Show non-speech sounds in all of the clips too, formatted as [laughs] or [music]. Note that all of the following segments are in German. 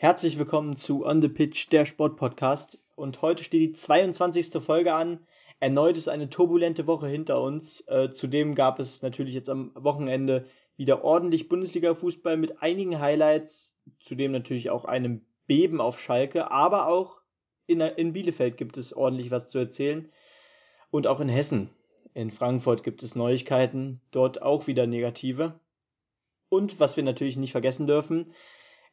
Herzlich willkommen zu On the Pitch, der Sportpodcast. Und heute steht die 22. Folge an. Erneut ist eine turbulente Woche hinter uns. Äh, zudem gab es natürlich jetzt am Wochenende wieder ordentlich Bundesliga-Fußball mit einigen Highlights. Zudem natürlich auch einem Beben auf Schalke. Aber auch in, in Bielefeld gibt es ordentlich was zu erzählen. Und auch in Hessen. In Frankfurt gibt es Neuigkeiten. Dort auch wieder negative. Und was wir natürlich nicht vergessen dürfen,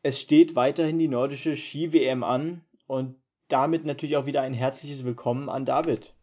es steht weiterhin die nordische Ski-WM an und damit natürlich auch wieder ein herzliches Willkommen an David.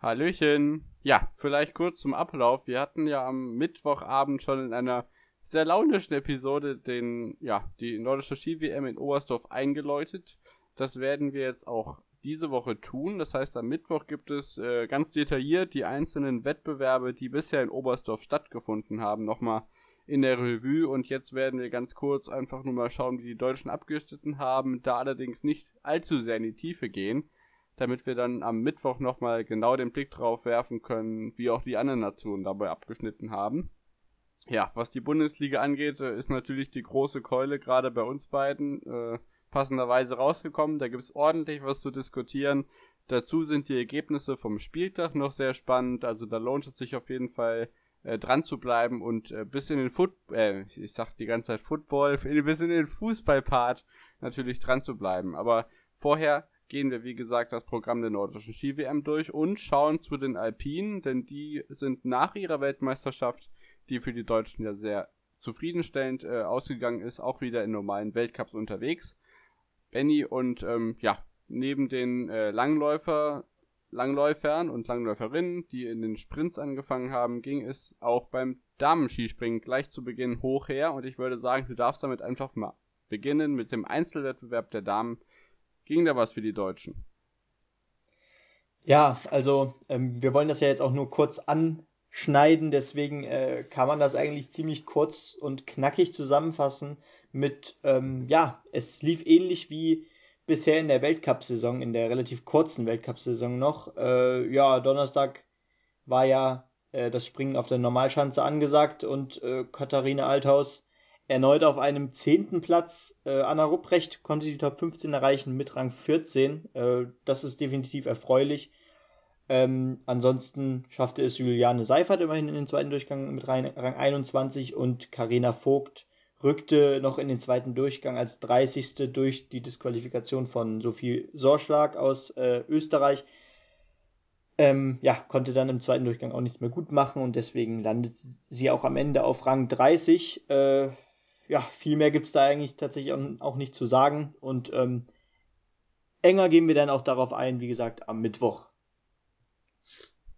Hallöchen. Ja, vielleicht kurz zum Ablauf. Wir hatten ja am Mittwochabend schon in einer sehr launischen Episode den, ja, die nordische Ski-WM in Oberstdorf eingeläutet. Das werden wir jetzt auch diese Woche tun. Das heißt, am Mittwoch gibt es äh, ganz detailliert die einzelnen Wettbewerbe, die bisher in Oberstdorf stattgefunden haben, nochmal in der Revue und jetzt werden wir ganz kurz einfach nur mal schauen, wie die Deutschen abgeschnitten haben, da allerdings nicht allzu sehr in die Tiefe gehen, damit wir dann am Mittwoch nochmal genau den Blick drauf werfen können, wie auch die anderen Nationen dabei abgeschnitten haben. Ja, was die Bundesliga angeht, äh, ist natürlich die große Keule gerade bei uns beiden äh, passenderweise rausgekommen. Da gibt es ordentlich was zu diskutieren. Dazu sind die Ergebnisse vom Spieltag noch sehr spannend. Also da lohnt es sich auf jeden Fall äh, dran zu bleiben und äh, bis in den Foot, äh, ich sag die ganze Zeit Football, [laughs] bis in den Fußballpart natürlich dran zu bleiben. Aber vorher gehen wir, wie gesagt, das Programm der nordischen Ski-WM durch und schauen zu den Alpinen, denn die sind nach ihrer Weltmeisterschaft, die für die Deutschen ja sehr zufriedenstellend äh, ausgegangen ist, auch wieder in normalen Weltcups unterwegs. Benny und ähm, ja, neben den äh, Langläufer Langläufern und Langläuferinnen, die in den Sprints angefangen haben, ging es auch beim Damenskispringen gleich zu Beginn hoch her. Und ich würde sagen, du darfst damit einfach mal beginnen mit dem Einzelwettbewerb der Damen. Ging da was für die Deutschen? Ja, also ähm, wir wollen das ja jetzt auch nur kurz anschneiden, deswegen äh, kann man das eigentlich ziemlich kurz und knackig zusammenfassen mit, ähm, ja, es lief ähnlich wie bisher in der Weltcup-Saison, in der relativ kurzen Weltcup-Saison noch. Äh, ja, Donnerstag war ja äh, das Springen auf der Normalschanze angesagt und äh, Katharina Althaus erneut auf einem zehnten Platz. Äh, Anna Rupprecht konnte die Top 15 erreichen mit Rang 14. Äh, das ist definitiv erfreulich. Ähm, ansonsten schaffte es Juliane Seifert immerhin in den zweiten Durchgang mit Rang 21 und Karina Vogt rückte noch in den zweiten Durchgang als 30. durch die Disqualifikation von Sophie Sorschlag aus äh, Österreich. Ähm, ja, konnte dann im zweiten Durchgang auch nichts mehr gut machen und deswegen landet sie auch am Ende auf Rang 30. Äh, ja, viel mehr gibt es da eigentlich tatsächlich auch nicht zu sagen und ähm, enger gehen wir dann auch darauf ein, wie gesagt, am Mittwoch.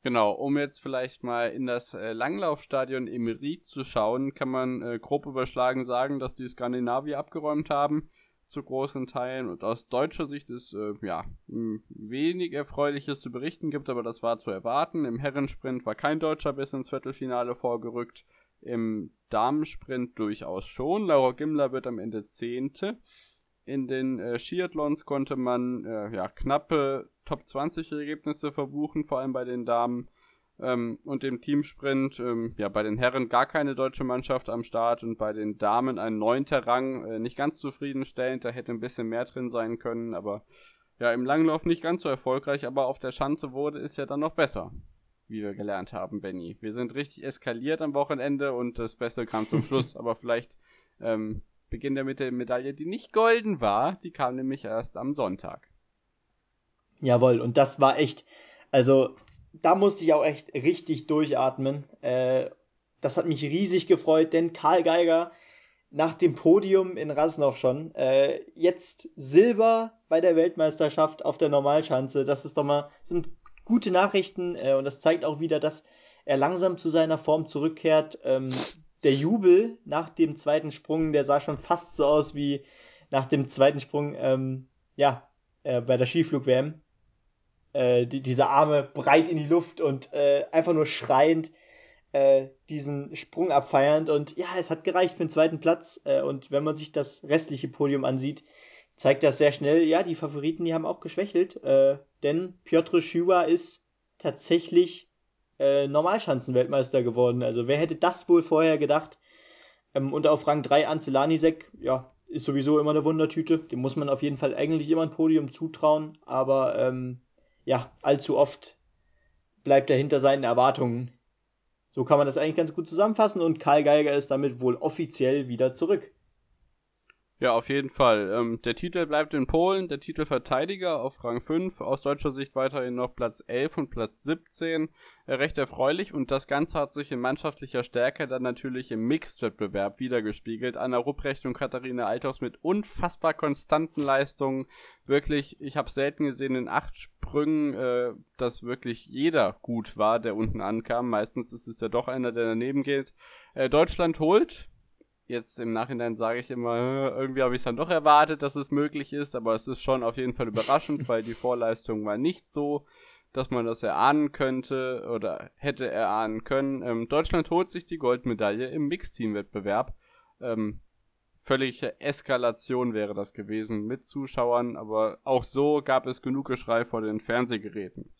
Genau, um jetzt vielleicht mal in das äh, Langlaufstadion im Ried zu schauen, kann man äh, grob überschlagen sagen, dass die Skandinavier abgeräumt haben zu großen Teilen und aus deutscher Sicht ist äh, ja wenig erfreuliches zu berichten gibt, aber das war zu erwarten. Im Herrensprint war kein Deutscher bis ins Viertelfinale vorgerückt, im Damensprint durchaus schon. Laura Gimler wird am Ende Zehnte. In den äh, Skiathlons konnte man äh, ja, knappe Top 20 Ergebnisse verbuchen, vor allem bei den Damen. Ähm, und im Teamsprint, ähm, ja, bei den Herren gar keine deutsche Mannschaft am Start und bei den Damen ein neunter Rang, äh, nicht ganz zufriedenstellend, da hätte ein bisschen mehr drin sein können, aber ja, im Langlauf nicht ganz so erfolgreich, aber auf der Schanze wurde es ja dann noch besser, wie wir gelernt haben, Benny. Wir sind richtig eskaliert am Wochenende und das Beste kam zum Schluss, [laughs] aber vielleicht ähm, beginnen wir mit der Medaille, die nicht golden war, die kam nämlich erst am Sonntag. Jawohl, und das war echt, also da musste ich auch echt richtig durchatmen. Äh, das hat mich riesig gefreut, denn Karl Geiger nach dem Podium in Rasnov schon, äh, jetzt Silber bei der Weltmeisterschaft auf der Normalschanze. Das ist doch mal, sind gute Nachrichten äh, und das zeigt auch wieder, dass er langsam zu seiner Form zurückkehrt. Ähm, der Jubel nach dem zweiten Sprung, der sah schon fast so aus wie nach dem zweiten Sprung, ähm, ja, äh, bei der Skiflug-WM äh, die, diese Arme breit in die Luft und äh, einfach nur schreiend äh, diesen Sprung abfeiernd. Und ja, es hat gereicht für den zweiten Platz. Äh, und wenn man sich das restliche Podium ansieht, zeigt das sehr schnell, ja, die Favoriten, die haben auch geschwächelt. Äh, denn Piotr Schuwa ist tatsächlich äh, Normalschanzenweltmeister geworden. Also wer hätte das wohl vorher gedacht? Ähm, und auf Rang 3 Anzelanisek, ja, ist sowieso immer eine Wundertüte. Dem muss man auf jeden Fall eigentlich immer ein Podium zutrauen. Aber ähm, ja, allzu oft bleibt er hinter seinen Erwartungen. So kann man das eigentlich ganz gut zusammenfassen und Karl Geiger ist damit wohl offiziell wieder zurück. Ja, auf jeden Fall. Ähm, der Titel bleibt in Polen, der Titelverteidiger auf Rang 5, aus deutscher Sicht weiterhin noch Platz 11 und Platz 17. Äh, recht erfreulich und das Ganze hat sich in mannschaftlicher Stärke dann natürlich im Mixed-Wettbewerb wiedergespiegelt. Anna Rupprecht und Katharina Althaus mit unfassbar konstanten Leistungen. Wirklich, ich habe selten gesehen in acht Sprüngen, äh, dass wirklich jeder gut war, der unten ankam. Meistens ist es ja doch einer, der daneben geht. Äh, Deutschland holt jetzt im Nachhinein sage ich immer, irgendwie habe ich es dann doch erwartet, dass es möglich ist, aber es ist schon auf jeden Fall überraschend, [laughs] weil die Vorleistung war nicht so, dass man das erahnen könnte oder hätte erahnen können. Ähm, Deutschland holt sich die Goldmedaille im Mixteam-Wettbewerb. Ähm, völlige Eskalation wäre das gewesen mit Zuschauern, aber auch so gab es genug Geschrei vor den Fernsehgeräten.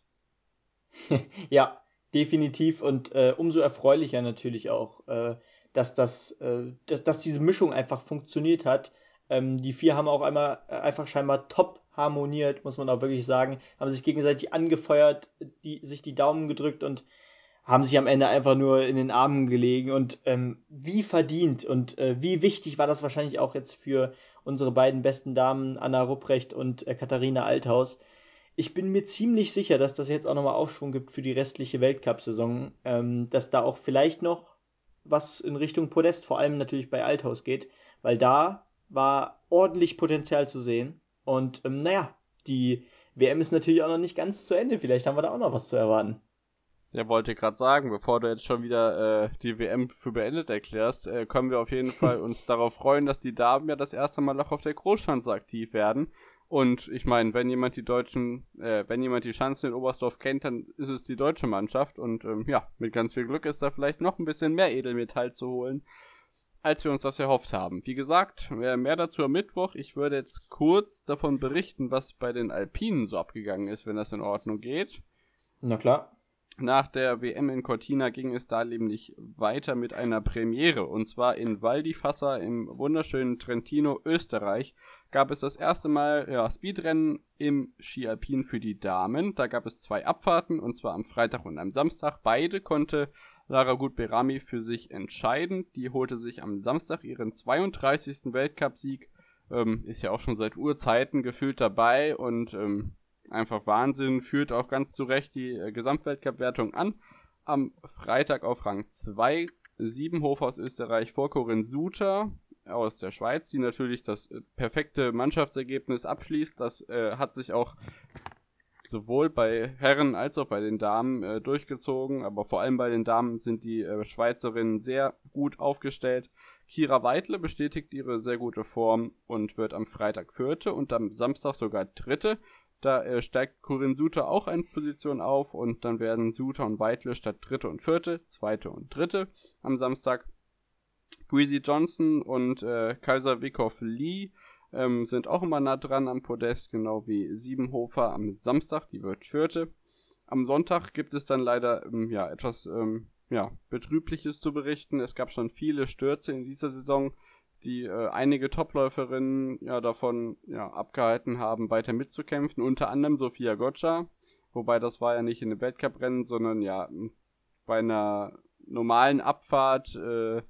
[laughs] ja, definitiv und äh, umso erfreulicher natürlich auch. Äh, dass, das, äh, dass, dass diese Mischung einfach funktioniert hat. Ähm, die vier haben auch einmal äh, einfach scheinbar top harmoniert, muss man auch wirklich sagen, haben sich gegenseitig angefeuert, die, sich die Daumen gedrückt und haben sich am Ende einfach nur in den Armen gelegen und ähm, wie verdient und äh, wie wichtig war das wahrscheinlich auch jetzt für unsere beiden besten Damen Anna Rupprecht und äh, Katharina Althaus. Ich bin mir ziemlich sicher, dass das jetzt auch nochmal Aufschwung gibt für die restliche Weltcup-Saison, ähm, dass da auch vielleicht noch was in Richtung Podest, vor allem natürlich bei Althaus geht, weil da war ordentlich Potenzial zu sehen. Und ähm, naja, die WM ist natürlich auch noch nicht ganz zu Ende. Vielleicht haben wir da auch noch was zu erwarten. Ja, wollte gerade sagen, bevor du jetzt schon wieder äh, die WM für beendet erklärst, äh, können wir auf jeden [laughs] Fall uns darauf freuen, dass die Damen ja das erste Mal auch auf der Großschanze aktiv werden. Und ich meine, wenn jemand die deutschen, äh, wenn jemand die Chancen in Oberstdorf kennt, dann ist es die deutsche Mannschaft. Und ähm, ja, mit ganz viel Glück ist da vielleicht noch ein bisschen mehr Edelmetall zu holen, als wir uns das erhofft haben. Wie gesagt, mehr dazu am Mittwoch. Ich würde jetzt kurz davon berichten, was bei den Alpinen so abgegangen ist, wenn das in Ordnung geht. Na klar. Nach der WM in Cortina ging es da nämlich weiter mit einer Premiere und zwar in Val di Fassa im wunderschönen Trentino, Österreich gab es das erste Mal ja, Speedrennen im Ski Alpin für die Damen. Da gab es zwei Abfahrten und zwar am Freitag und am Samstag. Beide konnte Lara Gut-Berami für sich entscheiden. Die holte sich am Samstag ihren 32. Weltcupsieg. Ähm, ist ja auch schon seit Urzeiten gefühlt dabei und ähm, einfach Wahnsinn. Führt auch ganz zu Recht die äh, Gesamtweltcup-Wertung an. Am Freitag auf Rang 2 Siebenhofer aus Österreich vor Corinne Suter aus der Schweiz, die natürlich das äh, perfekte Mannschaftsergebnis abschließt. Das äh, hat sich auch sowohl bei Herren als auch bei den Damen äh, durchgezogen, aber vor allem bei den Damen sind die äh, Schweizerinnen sehr gut aufgestellt. Kira Weidle bestätigt ihre sehr gute Form und wird am Freitag Vierte und am Samstag sogar Dritte. Da äh, steigt Corinne Suter auch eine Position auf und dann werden Suter und Weidle statt Dritte und Vierte, Zweite und Dritte am Samstag. Breezy Johnson und äh, Kaiser Wickoff Lee ähm, sind auch immer nah dran am Podest, genau wie Siebenhofer am Samstag, die wird vierte. Am Sonntag gibt es dann leider ähm, ja, etwas ähm, ja, Betrübliches zu berichten. Es gab schon viele Stürze in dieser Saison, die äh, einige Topläuferinnen ja davon ja, abgehalten haben, weiter mitzukämpfen. Unter anderem Sophia Gotcha, wobei das war ja nicht in einem Weltcuprennen, sondern ja bei einer normalen Abfahrt äh,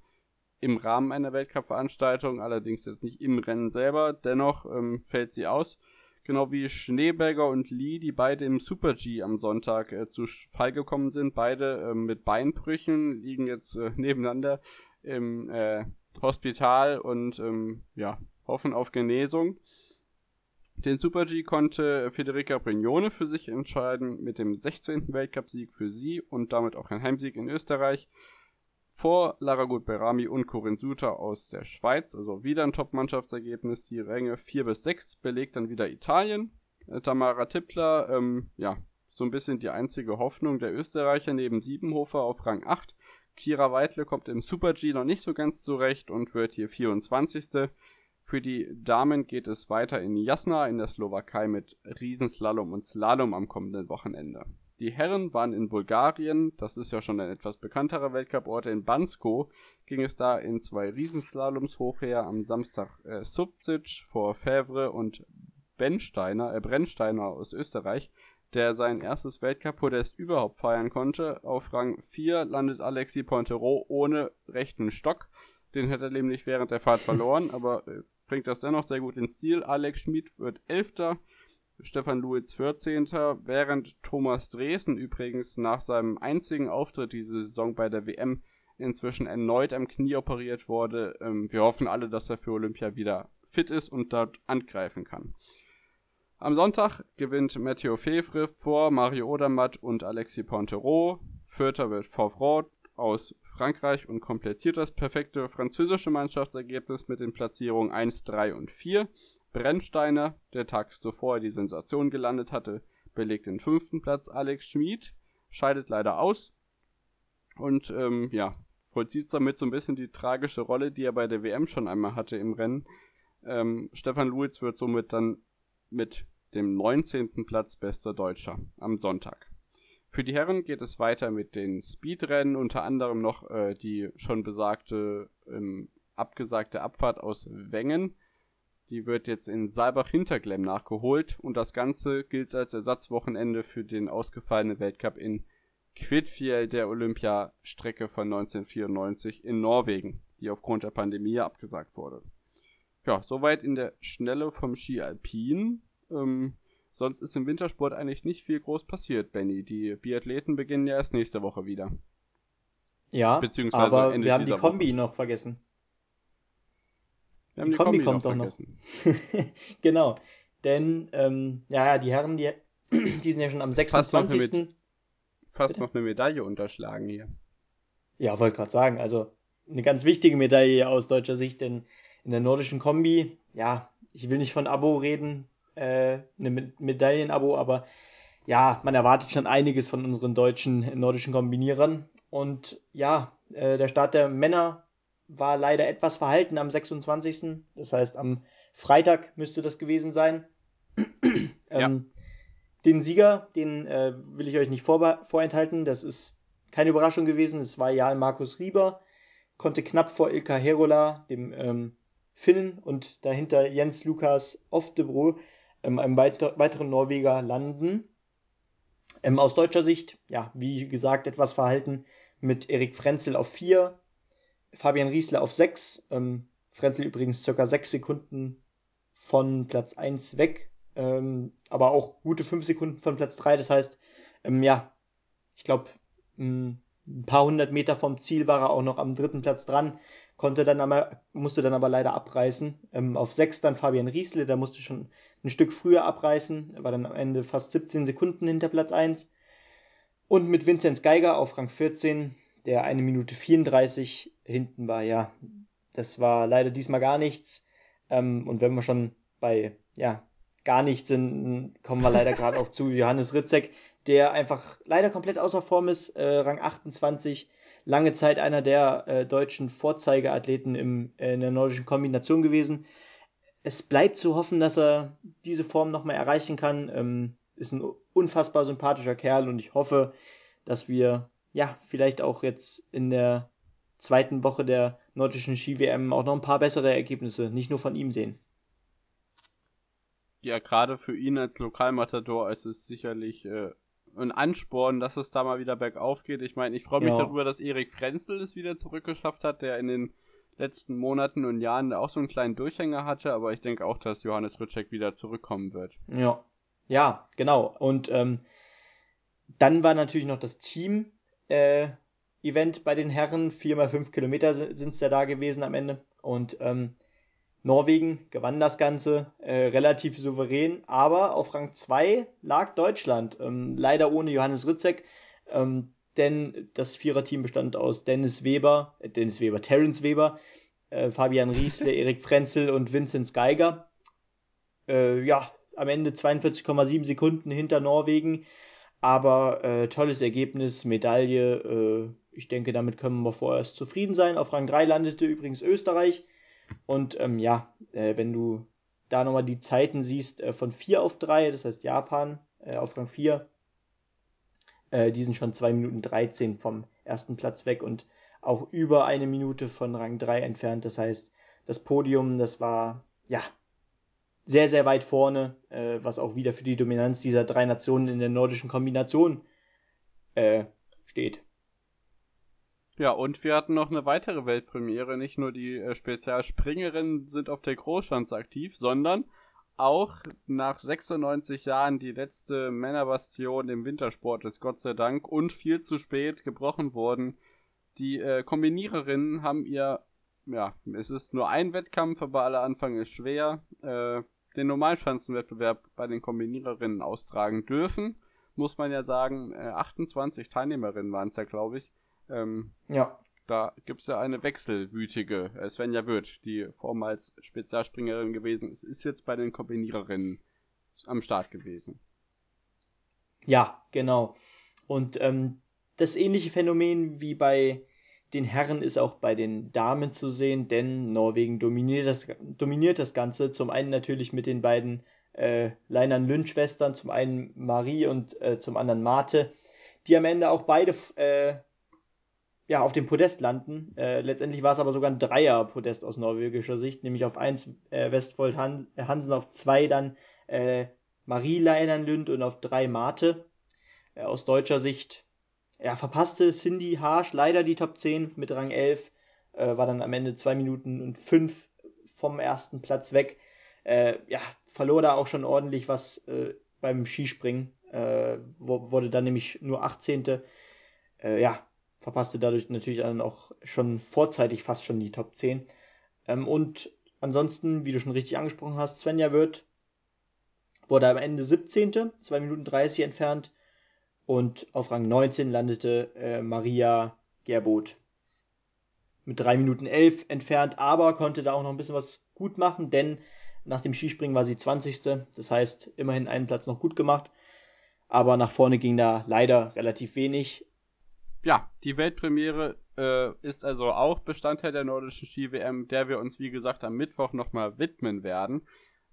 im Rahmen einer Weltcup-Veranstaltung, allerdings jetzt nicht im Rennen selber. Dennoch ähm, fällt sie aus. Genau wie Schneeberger und Lee, die beide im Super G am Sonntag äh, zu Fall gekommen sind. Beide äh, mit Beinbrüchen liegen jetzt äh, [laughs] nebeneinander im äh, Hospital und ähm, ja, hoffen auf Genesung. Den Super G konnte Federica Brignone für sich entscheiden mit dem 16. Weltcupsieg für sie und damit auch ein Heimsieg in Österreich. Vor Lara Gut-Berami und Corinne Suter aus der Schweiz. Also wieder ein Top-Mannschaftsergebnis. Die Ränge 4 bis 6 belegt dann wieder Italien. Äh, Tamara Tippler, ähm, ja, so ein bisschen die einzige Hoffnung der Österreicher neben Siebenhofer auf Rang 8. Kira Weidle kommt im Super-G noch nicht so ganz zurecht und wird hier 24. Für die Damen geht es weiter in Jasna in der Slowakei mit Riesenslalom und Slalom am kommenden Wochenende. Die Herren waren in Bulgarien, das ist ja schon ein etwas bekannterer Weltcuport. In Bansko ging es da in zwei Riesenslaloms hoch her. Am Samstag äh, Subzic vor Fevre und Bensteiner, äh, Brennsteiner aus Österreich, der sein erstes Weltcup-Podest überhaupt feiern konnte. Auf Rang 4 landet Alexis Pointero ohne rechten Stock. Den hätte er nämlich während der Fahrt verloren, [laughs] aber äh, bringt das dennoch sehr gut ins Ziel. Alex Schmid wird Elfter. Stefan Luiz 14. Während Thomas Dresen übrigens nach seinem einzigen Auftritt diese Saison bei der WM inzwischen erneut am Knie operiert wurde. Ähm, wir hoffen alle, dass er für Olympia wieder fit ist und dort angreifen kann. Am Sonntag gewinnt Matteo Fevre vor Mario Odermatt und Alexis Pontero. Vierter wird Fauvreau aus Frankreich und komplettiert das perfekte französische Mannschaftsergebnis mit den Platzierungen 1, 3 und 4. Brennsteiner, der tags zuvor die Sensation gelandet hatte, belegt den fünften Platz. Alex Schmid scheidet leider aus und ähm, ja, vollzieht damit so ein bisschen die tragische Rolle, die er bei der WM schon einmal hatte im Rennen. Ähm, Stefan Luiz wird somit dann mit dem 19. Platz bester Deutscher am Sonntag. Für die Herren geht es weiter mit den Speedrennen, unter anderem noch äh, die schon besagte ähm, abgesagte Abfahrt aus Wengen. Die wird jetzt in Saalbach-Hinterglemm nachgeholt und das Ganze gilt als Ersatzwochenende für den ausgefallenen Weltcup in Kvitfjell der Olympiastrecke von 1994 in Norwegen, die aufgrund der Pandemie abgesagt wurde. Ja, soweit in der Schnelle vom Ski Alpin. Ähm, Sonst ist im Wintersport eigentlich nicht viel groß passiert, Benny. Die Biathleten beginnen ja erst nächste Woche wieder. Ja, Beziehungsweise aber Ende wir haben die Kombi Woche. noch vergessen. Wir haben die, die Kombi, Kombi kommt noch vergessen. Noch. [laughs] genau. Denn, ähm, ja, die Herren, die, [clears throat] die sind ja schon am 26. Fast, noch, fast noch eine Medaille unterschlagen hier. Ja, wollte gerade sagen, also eine ganz wichtige Medaille aus deutscher Sicht, denn in der nordischen Kombi, ja, ich will nicht von Abo reden, äh, eine Medaillenabo, aber ja, man erwartet schon einiges von unseren deutschen nordischen Kombinierern. Und ja, äh, der Start der Männer war leider etwas verhalten am 26. Das heißt, am Freitag müsste das gewesen sein. [clears throat] ähm, Den Sieger, den äh, will ich euch nicht vor vorenthalten. Das ist keine Überraschung gewesen. Es war Jarl Markus Rieber. Konnte knapp vor Ilka Herola, dem ähm, Finnen, und dahinter Jens Lukas Oftebro ähm, einem weiter, weiteren Norweger landen. Ähm, aus deutscher Sicht, ja, wie gesagt, etwas verhalten mit Erik Frenzel auf 4, Fabian Riesler auf 6, ähm, Frenzel übrigens circa 6 Sekunden von Platz 1 weg, ähm, aber auch gute 5 Sekunden von Platz 3, das heißt, ähm, ja, ich glaube, ein paar hundert Meter vom Ziel war er auch noch am dritten Platz dran, konnte dann aber, musste dann aber leider abreißen. Ähm, auf 6 dann Fabian Riesle, der musste schon ein Stück früher abreißen, war dann am Ende fast 17 Sekunden hinter Platz 1. Und mit Vinzenz Geiger auf Rang 14, der eine Minute 34 hinten war, ja, das war leider diesmal gar nichts. Ähm, und wenn wir schon bei, ja, gar nichts sind, kommen wir leider gerade auch zu Johannes Ritzek, der einfach leider komplett außer Form ist, äh, Rang 28, lange Zeit einer der äh, deutschen Vorzeigeathleten im, äh, in der nordischen Kombination gewesen es bleibt zu hoffen, dass er diese Form nochmal erreichen kann. Ähm, ist ein unfassbar sympathischer Kerl und ich hoffe, dass wir ja vielleicht auch jetzt in der zweiten Woche der nordischen Ski-WM auch noch ein paar bessere Ergebnisse, nicht nur von ihm sehen. Ja, gerade für ihn als Lokalmatador ist es sicherlich äh, ein Ansporn, dass es da mal wieder bergauf geht. Ich meine, ich freue mich ja. darüber, dass Erik Frenzel es wieder zurückgeschafft hat, der in den letzten Monaten und Jahren auch so einen kleinen Durchhänger hatte, aber ich denke auch, dass Johannes Ritschek wieder zurückkommen wird. Ja, ja, genau. Und ähm, dann war natürlich noch das Team äh, Event bei den Herren. 4x5 Kilometer sind es ja da gewesen am Ende. Und ähm, Norwegen gewann das Ganze äh, relativ souverän, aber auf Rang 2 lag Deutschland. Ähm, leider ohne Johannes Ritzek. Ähm, denn das Viererteam bestand aus Dennis Weber, äh, Dennis Weber, Terence Weber, äh, Fabian Riesle, [laughs] Erik Frenzel und Vinzenz Geiger. Äh, ja, am Ende 42,7 Sekunden hinter Norwegen, aber äh, tolles Ergebnis, Medaille. Äh, ich denke, damit können wir vorerst zufrieden sein. Auf Rang 3 landete übrigens Österreich. Und ähm, ja, äh, wenn du da nochmal die Zeiten siehst, von 4 auf 3, das heißt Japan auf Rang 4, Äh, die sind schon 2 Minuten 13 vom ersten Platz weg und auch über eine Minute von Rang 3 entfernt. Das heißt, das Podium, das war ja sehr, sehr weit vorne, äh, was auch wieder für die Dominanz dieser drei Nationen in der nordischen Kombination äh, steht. Ja, und wir hatten noch eine weitere Weltpremiere. Nicht nur die äh, Spezialspringerinnen sind auf der Großschanze aktiv, sondern auch nach 96 Jahren die letzte Männerbastion im Wintersport ist Gott sei Dank und viel zu spät gebrochen worden. Die äh, Kombiniererinnen haben ihr, ja, es ist nur ein Wettkampf, aber aller Anfang ist schwer, äh, den Normalschanzenwettbewerb bei den Kombiniererinnen austragen dürfen. Muss man ja sagen, äh, 28 Teilnehmerinnen waren es ja, glaube ich. Ähm, ja. Da gibt es ja eine wechselwütige äh, Svenja Wirth, die vormals Spezialspringerin gewesen ist, ist jetzt bei den Kombiniererinnen am Start gewesen. Ja, genau. Und ähm, das ähnliche Phänomen wie bei den Herren ist auch bei den Damen zu sehen, denn Norwegen dominiert das, dominiert das Ganze. Zum einen natürlich mit den beiden äh, Leinern Lynn-Schwestern, zum einen Marie und äh, zum anderen Marte, die am Ende auch beide äh, ja, auf dem Podest landen. Äh, letztendlich war es aber sogar ein Dreier-Podest aus norwegischer Sicht, nämlich auf 1 äh, Westfold Hans äh, Hansen, auf 2 dann äh, Marie Leinern-Lünd und auf 3 Mate. Äh, aus deutscher Sicht ja, verpasste Cindy Harsh leider die Top 10 mit Rang 11, äh, war dann am Ende 2 Minuten und 5 vom ersten Platz weg. Äh, ja, verlor da auch schon ordentlich was äh, beim Skispringen, äh, wurde dann nämlich nur 18. Äh, ja, verpasste dadurch natürlich dann auch schon vorzeitig fast schon die Top 10. Ähm, und ansonsten, wie du schon richtig angesprochen hast, Svenja wird wurde am Ende 17. 2 Minuten 30 entfernt und auf Rang 19 landete äh, Maria Gerbot mit 3 Minuten 11 entfernt, aber konnte da auch noch ein bisschen was gut machen, denn nach dem Skispringen war sie 20. Das heißt, immerhin einen Platz noch gut gemacht. Aber nach vorne ging da leider relativ wenig. Ja, die Weltpremiere äh, ist also auch Bestandteil der nordischen Ski-WM, der wir uns, wie gesagt, am Mittwoch nochmal widmen werden.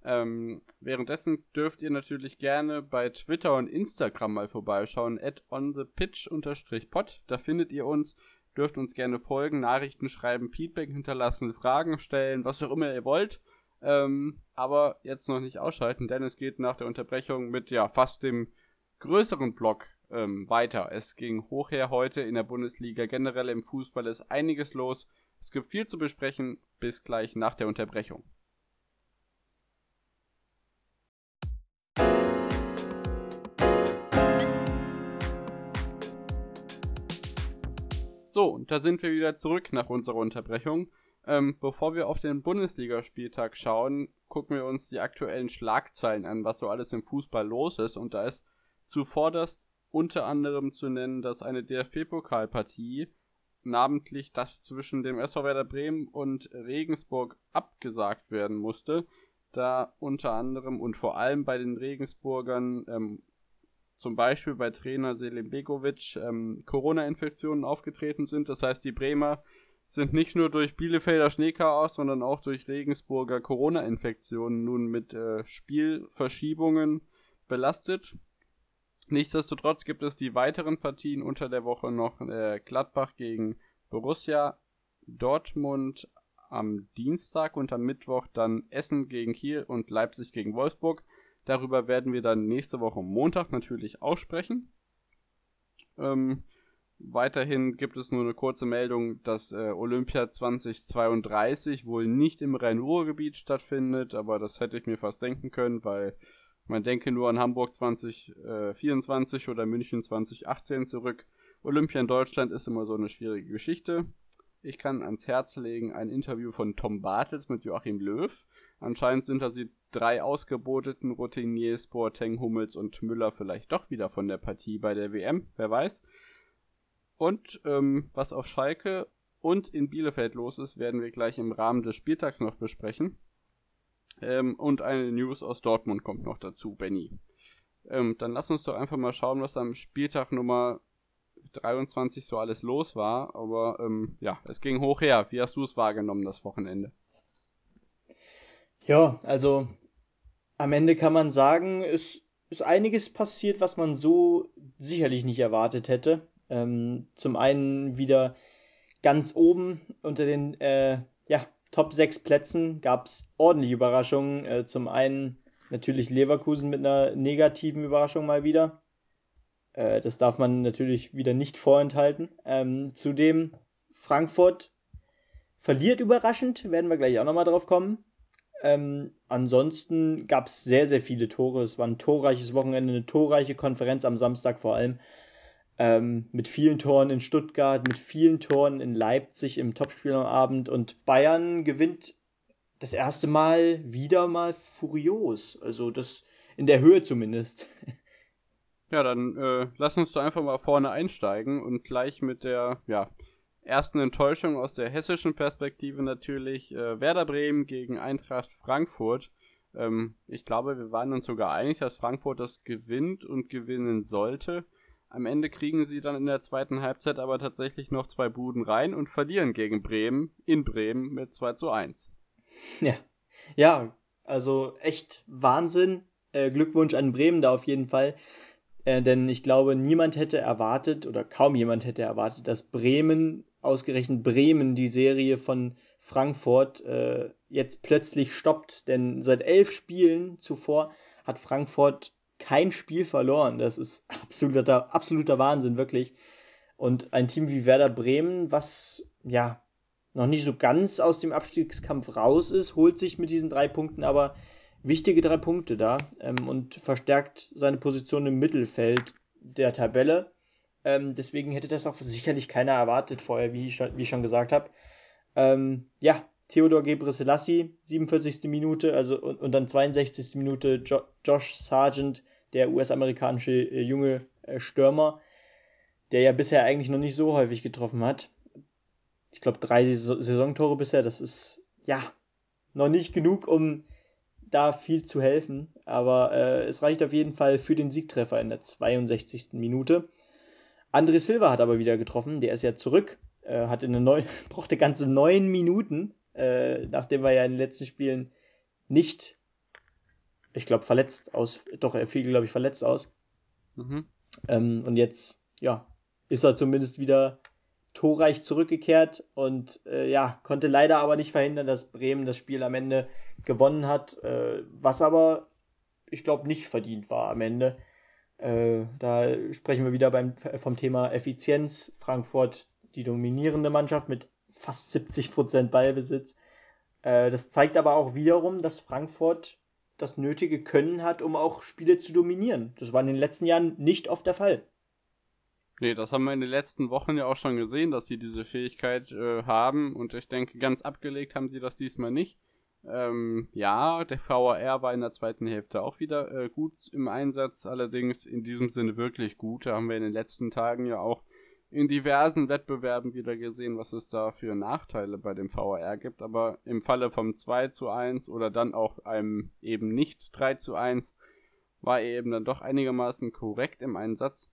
Ähm, währenddessen dürft ihr natürlich gerne bei Twitter und Instagram mal vorbeischauen, at onthepitch-pod. Da findet ihr uns, dürft uns gerne folgen, Nachrichten schreiben, Feedback hinterlassen, Fragen stellen, was auch immer ihr wollt. Ähm, aber jetzt noch nicht ausschalten, denn es geht nach der Unterbrechung mit ja fast dem größeren Block ähm, weiter. Es ging hoch her heute in der Bundesliga. Generell im Fußball ist einiges los. Es gibt viel zu besprechen. Bis gleich nach der Unterbrechung. So, und da sind wir wieder zurück nach unserer Unterbrechung. Ähm, bevor wir auf den Bundesligaspieltag schauen, gucken wir uns die aktuellen Schlagzeilen an, was so alles im Fußball los ist. Und da ist zuvorderst unter anderem zu nennen, dass eine DFB-Pokalpartie, namentlich das zwischen dem SV Werder Bremen und Regensburg, abgesagt werden musste, da unter anderem und vor allem bei den Regensburgern ähm, zum Beispiel bei Trainer Selim Begovic ähm, Corona-Infektionen aufgetreten sind. Das heißt, die Bremer sind nicht nur durch Bielefelder Schneechaos, sondern auch durch Regensburger Corona-Infektionen nun mit äh, Spielverschiebungen belastet. Nichtsdestotrotz gibt es die weiteren Partien unter der Woche noch äh, Gladbach gegen Borussia, Dortmund am Dienstag und am Mittwoch dann Essen gegen Kiel und Leipzig gegen Wolfsburg. Darüber werden wir dann nächste Woche Montag natürlich aussprechen. Ähm, weiterhin gibt es nur eine kurze Meldung, dass äh, Olympia 2032 wohl nicht im Rhein-Ruhr-Gebiet stattfindet, aber das hätte ich mir fast denken können, weil man denke nur an Hamburg 2024 äh, oder München 2018 zurück. Olympia in Deutschland ist immer so eine schwierige Geschichte. Ich kann ans Herz legen ein Interview von Tom Bartels mit Joachim Löw. Anscheinend sind da die drei ausgeboteten Routiniers Boateng, Hummels und Müller vielleicht doch wieder von der Partie bei der WM, wer weiß. Und ähm, was auf Schalke und in Bielefeld los ist, werden wir gleich im Rahmen des Spieltags noch besprechen. Ähm, und eine News aus Dortmund kommt noch dazu, Benny. Ähm, dann lass uns doch einfach mal schauen, was am Spieltag Nummer 23 so alles los war. Aber ähm, ja, es ging hoch her. Wie hast du es wahrgenommen, das Wochenende? Ja, also am Ende kann man sagen, es ist einiges passiert, was man so sicherlich nicht erwartet hätte. Ähm, zum einen wieder ganz oben unter den äh, ja, Top 6 Plätzen gab es ordentliche Überraschungen. Äh, zum einen natürlich Leverkusen mit einer negativen Überraschung mal wieder. Äh, das darf man natürlich wieder nicht vorenthalten. Ähm, zudem Frankfurt verliert überraschend, werden wir gleich auch nochmal drauf kommen. Ähm, ansonsten gab es sehr, sehr viele Tore. Es war ein torreiches Wochenende, eine torreiche Konferenz am Samstag vor allem. Ähm, mit vielen Toren in Stuttgart, mit vielen Toren in Leipzig im Topspiel am Abend und Bayern gewinnt das erste Mal wieder mal furios. Also das in der Höhe zumindest. Ja, dann äh, lass uns doch einfach mal vorne einsteigen und gleich mit der ja, ersten Enttäuschung aus der hessischen Perspektive natürlich äh, Werder Bremen gegen Eintracht Frankfurt. Ähm, ich glaube, wir waren uns sogar einig, dass Frankfurt das gewinnt und gewinnen sollte. Am Ende kriegen sie dann in der zweiten Halbzeit aber tatsächlich noch zwei Buden rein und verlieren gegen Bremen in Bremen mit 2 zu 1. Ja, ja also echt Wahnsinn. Äh, Glückwunsch an Bremen da auf jeden Fall. Äh, denn ich glaube, niemand hätte erwartet oder kaum jemand hätte erwartet, dass Bremen, ausgerechnet Bremen, die Serie von Frankfurt äh, jetzt plötzlich stoppt. Denn seit elf Spielen zuvor hat Frankfurt kein Spiel verloren. Das ist [laughs] absoluter, absoluter Wahnsinn, wirklich. Und ein Team wie Werder Bremen, was ja noch nicht so ganz aus dem Abstiegskampf raus ist, holt sich mit diesen drei Punkten aber wichtige drei Punkte da ähm, und verstärkt seine Position im Mittelfeld der Tabelle. Ähm, deswegen hätte das auch sicherlich keiner erwartet vorher, wie ich schon, wie ich schon gesagt habe. Ähm, ja, Theodor Gebre-Selassie, 47. Minute, also und, und dann 62. Minute jo Josh Sargent, der US-amerikanische äh, junge äh, Stürmer, der ja bisher eigentlich noch nicht so häufig getroffen hat. Ich glaube, drei Saisontore bisher, das ist ja noch nicht genug, um da viel zu helfen, aber äh, es reicht auf jeden Fall für den Siegtreffer in der 62. Minute. André Silva hat aber wieder getroffen, der ist ja zurück, äh, hat in neun, [laughs] brauchte ganze neun Minuten, äh, nachdem er ja in den letzten Spielen nicht ich glaube, verletzt aus. Doch, er fiel, glaube ich, verletzt aus. Mhm. Ähm, und jetzt, ja, ist er zumindest wieder torreich zurückgekehrt und äh, ja, konnte leider aber nicht verhindern, dass Bremen das Spiel am Ende gewonnen hat, äh, was aber, ich glaube, nicht verdient war am Ende. Äh, da sprechen wir wieder beim, vom Thema Effizienz. Frankfurt die dominierende Mannschaft mit fast 70% Ballbesitz. Äh, das zeigt aber auch wiederum, dass Frankfurt das nötige Können hat, um auch Spiele zu dominieren. Das war in den letzten Jahren nicht oft der Fall. Nee, das haben wir in den letzten Wochen ja auch schon gesehen, dass sie diese Fähigkeit äh, haben und ich denke, ganz abgelegt haben sie das diesmal nicht. Ähm, ja, der VAR war in der zweiten Hälfte auch wieder äh, gut im Einsatz, allerdings in diesem Sinne wirklich gut. Da haben wir in den letzten Tagen ja auch in diversen Wettbewerben wieder gesehen, was es da für Nachteile bei dem VAR gibt. Aber im Falle vom 2 zu 1 oder dann auch einem eben nicht 3 zu 1 war er eben dann doch einigermaßen korrekt im Einsatz.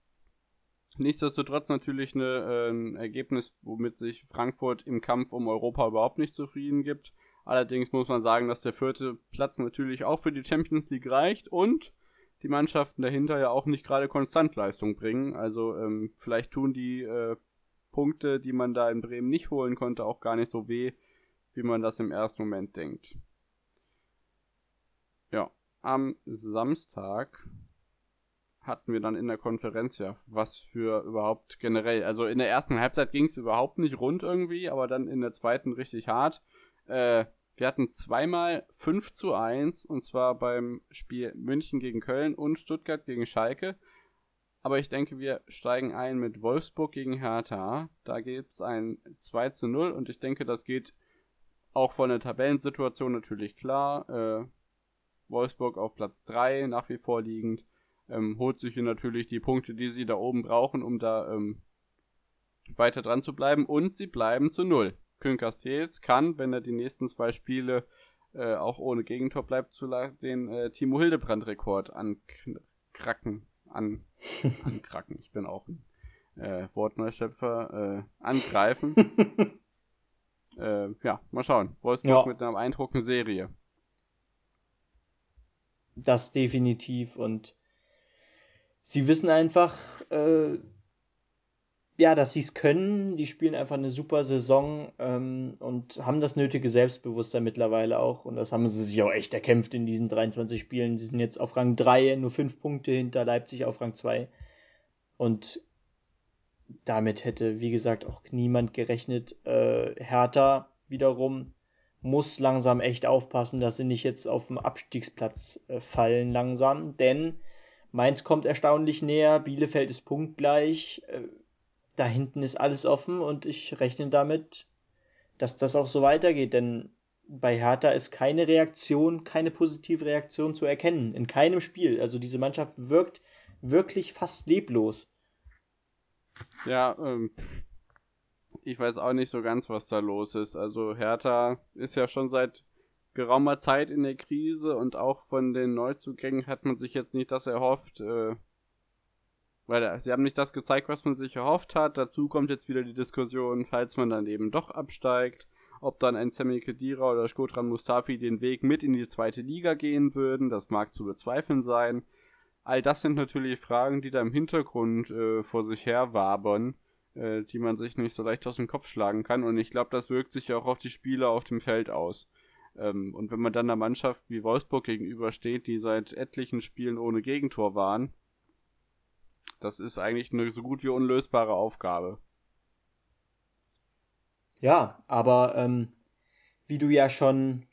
Nichtsdestotrotz natürlich eine, äh, ein Ergebnis, womit sich Frankfurt im Kampf um Europa überhaupt nicht zufrieden gibt. Allerdings muss man sagen, dass der vierte Platz natürlich auch für die Champions League reicht und die Mannschaften dahinter ja auch nicht gerade Konstantleistung bringen. Also ähm, vielleicht tun die äh, Punkte, die man da in Bremen nicht holen konnte, auch gar nicht so weh, wie man das im ersten Moment denkt. Ja, am Samstag hatten wir dann in der Konferenz ja was für überhaupt generell. Also in der ersten Halbzeit ging es überhaupt nicht rund irgendwie, aber dann in der zweiten richtig hart. Äh, wir hatten zweimal 5 zu 1 und zwar beim Spiel München gegen Köln und Stuttgart gegen Schalke. Aber ich denke, wir steigen ein mit Wolfsburg gegen Hertha. Da gibt es ein 2 zu 0 und ich denke, das geht auch von der Tabellensituation natürlich klar. Äh, Wolfsburg auf Platz 3 nach wie vor liegend. Ähm, holt sich hier natürlich die Punkte, die sie da oben brauchen, um da ähm, weiter dran zu bleiben. Und sie bleiben zu 0. Köln Castells kann, wenn er die nächsten zwei Spiele äh, auch ohne Gegentor bleibt, zu den äh, Timo Hildebrand-Rekord ankracken. An, [laughs] ankracken. Ich bin auch ein äh, Wortneuschöpfer. Äh, angreifen. [laughs] äh, ja, mal schauen. Wolfsburg ja. mit einer beeindruckenden Serie. Das definitiv und sie wissen einfach, äh, ja, dass sie es können. Die spielen einfach eine super Saison ähm, und haben das nötige Selbstbewusstsein mittlerweile auch. Und das haben sie sich auch echt erkämpft in diesen 23 Spielen. Sie sind jetzt auf Rang 3, nur 5 Punkte hinter Leipzig auf Rang 2. Und damit hätte, wie gesagt, auch niemand gerechnet. Äh, Hertha wiederum muss langsam echt aufpassen, dass sie nicht jetzt auf dem Abstiegsplatz äh, fallen langsam, denn Mainz kommt erstaunlich näher, Bielefeld ist punktgleich, äh, da hinten ist alles offen und ich rechne damit, dass das auch so weitergeht, denn bei Hertha ist keine Reaktion, keine positive Reaktion zu erkennen, in keinem Spiel. Also diese Mannschaft wirkt wirklich fast leblos. Ja, ähm, ich weiß auch nicht so ganz, was da los ist. Also Hertha ist ja schon seit geraumer Zeit in der Krise und auch von den Neuzugängen hat man sich jetzt nicht das erhofft, äh, weil sie haben nicht das gezeigt, was man sich erhofft hat. Dazu kommt jetzt wieder die Diskussion, falls man dann eben doch absteigt, ob dann ein Sammy Kedira oder Skodran Mustafi den Weg mit in die zweite Liga gehen würden. Das mag zu bezweifeln sein. All das sind natürlich Fragen, die da im Hintergrund äh, vor sich her wabern, äh, die man sich nicht so leicht aus dem Kopf schlagen kann. Und ich glaube, das wirkt sich auch auf die Spieler auf dem Feld aus. Ähm, und wenn man dann einer Mannschaft wie Wolfsburg gegenübersteht, die seit etlichen Spielen ohne Gegentor waren, das ist eigentlich eine so gut wie unlösbare Aufgabe. Ja, aber ähm, wie du ja schon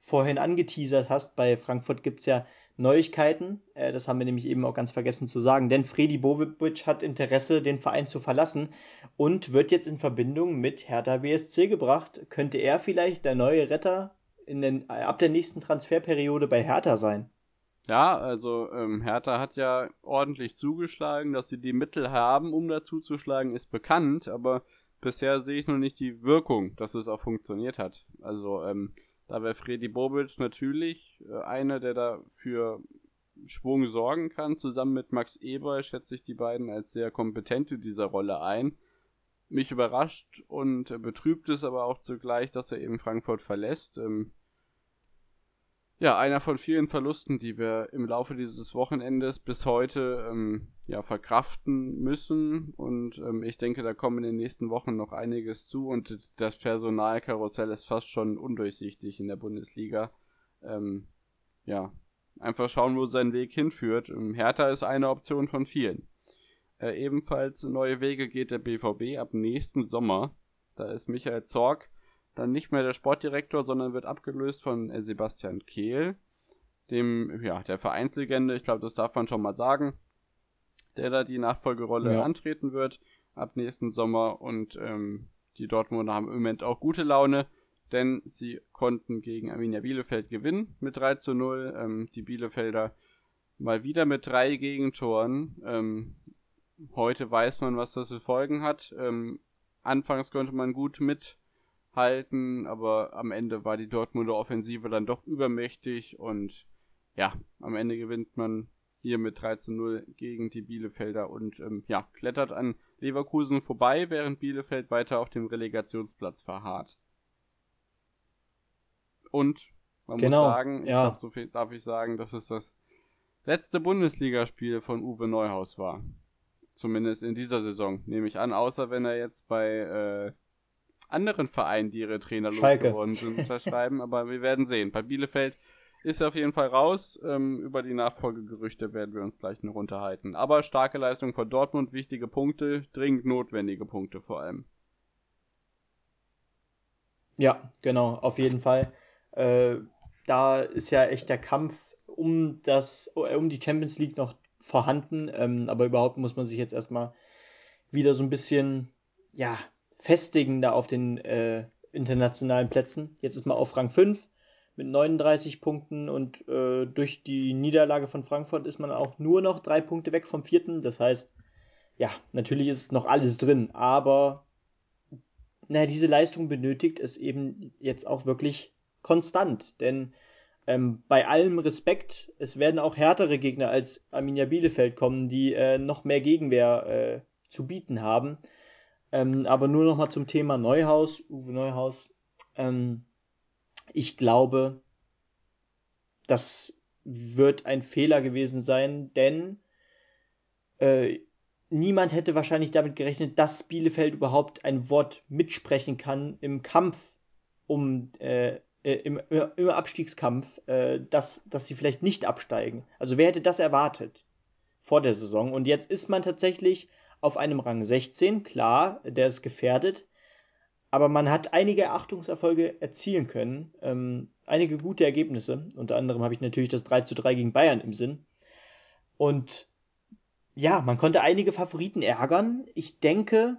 vorhin angeteasert hast, bei Frankfurt gibt es ja Neuigkeiten. Äh, das haben wir nämlich eben auch ganz vergessen zu sagen. Denn Fredi Bobic hat Interesse, den Verein zu verlassen und wird jetzt in Verbindung mit Hertha BSC gebracht. Könnte er vielleicht der neue Retter den, ab der nächsten Transferperiode bei Hertha sein? Ja, also ähm, Hertha hat ja ordentlich zugeschlagen, dass sie die Mittel haben, um da zuzuschlagen, ist bekannt, aber bisher sehe ich noch nicht die Wirkung, dass es auch funktioniert hat. Also ähm, da wäre Freddy Bobic natürlich äh, einer, der da für Schwung sorgen kann. Zusammen mit Max Eber schätze ich die beiden als sehr kompetent in dieser Rolle ein. Mich überrascht und äh, betrübt es aber auch zugleich, dass er eben Frankfurt verlässt. Ähm, ja, einer von vielen Verlusten, die wir im Laufe dieses Wochenendes bis heute ähm, ja, verkraften müssen. Und ähm, ich denke, da kommen in den nächsten Wochen noch einiges zu. Und das Personalkarussell ist fast schon undurchsichtig in der Bundesliga. Ähm, ja, einfach schauen, wo sein Weg hinführt. Ähm, Hertha ist eine Option von vielen. Äh, ebenfalls neue Wege geht der BVB ab nächsten Sommer. Da ist Michael Zorg dann nicht mehr der Sportdirektor, sondern wird abgelöst von äh, Sebastian Kehl, dem, ja, der Vereinslegende, ich glaube, das darf man schon mal sagen, der da die Nachfolgerolle ja. antreten wird ab nächsten Sommer und ähm, die Dortmunder haben im Moment auch gute Laune, denn sie konnten gegen Arminia Bielefeld gewinnen mit 3 zu 0. Ähm, die Bielefelder mal wieder mit drei Gegentoren. Ähm, heute weiß man, was das für Folgen hat. Ähm, anfangs konnte man gut mit halten, aber am Ende war die Dortmunder Offensive dann doch übermächtig und ja, am Ende gewinnt man hier mit 13-0 gegen die Bielefelder und ähm, ja, klettert an Leverkusen vorbei, während Bielefeld weiter auf dem Relegationsplatz verharrt. Und man genau, muss sagen, ja. ich glaube, so viel darf ich sagen, dass es das letzte Bundesligaspiel von Uwe Neuhaus war. Zumindest in dieser Saison, nehme ich an, außer wenn er jetzt bei äh, anderen Vereinen, die ihre Trainer Schalke. losgeworden sind, unterschreiben. aber wir werden sehen. Bei Bielefeld ist er auf jeden Fall raus. Ähm, über die Nachfolgegerüchte werden wir uns gleich noch unterhalten. Aber starke Leistung von Dortmund, wichtige Punkte, dringend notwendige Punkte vor allem. Ja, genau, auf jeden Fall. Äh, da ist ja echt der Kampf um das, um die Champions League noch vorhanden. Ähm, aber überhaupt muss man sich jetzt erstmal wieder so ein bisschen, ja, festigen da auf den äh, internationalen Plätzen. Jetzt ist man auf Rang 5 mit 39 Punkten und äh, durch die Niederlage von Frankfurt ist man auch nur noch drei Punkte weg vom vierten. Das heißt, ja, natürlich ist noch alles drin, aber naja, diese Leistung benötigt es eben jetzt auch wirklich konstant, denn ähm, bei allem Respekt, es werden auch härtere Gegner als Arminia Bielefeld kommen, die äh, noch mehr Gegenwehr äh, zu bieten haben. Ähm, aber nur noch mal zum Thema Neuhaus, Uwe Neuhaus. Ähm, ich glaube, das wird ein Fehler gewesen sein, denn äh, niemand hätte wahrscheinlich damit gerechnet, dass Bielefeld überhaupt ein Wort mitsprechen kann im Kampf um äh, äh im, im, Abstiegskampf, äh, dass, dass sie vielleicht nicht absteigen. Also wer hätte das erwartet vor der Saison? Und jetzt ist man tatsächlich auf einem Rang 16, klar, der ist gefährdet, aber man hat einige Achtungserfolge erzielen können, ähm, einige gute Ergebnisse. Unter anderem habe ich natürlich das 3 zu 3 gegen Bayern im Sinn. Und ja, man konnte einige Favoriten ärgern. Ich denke,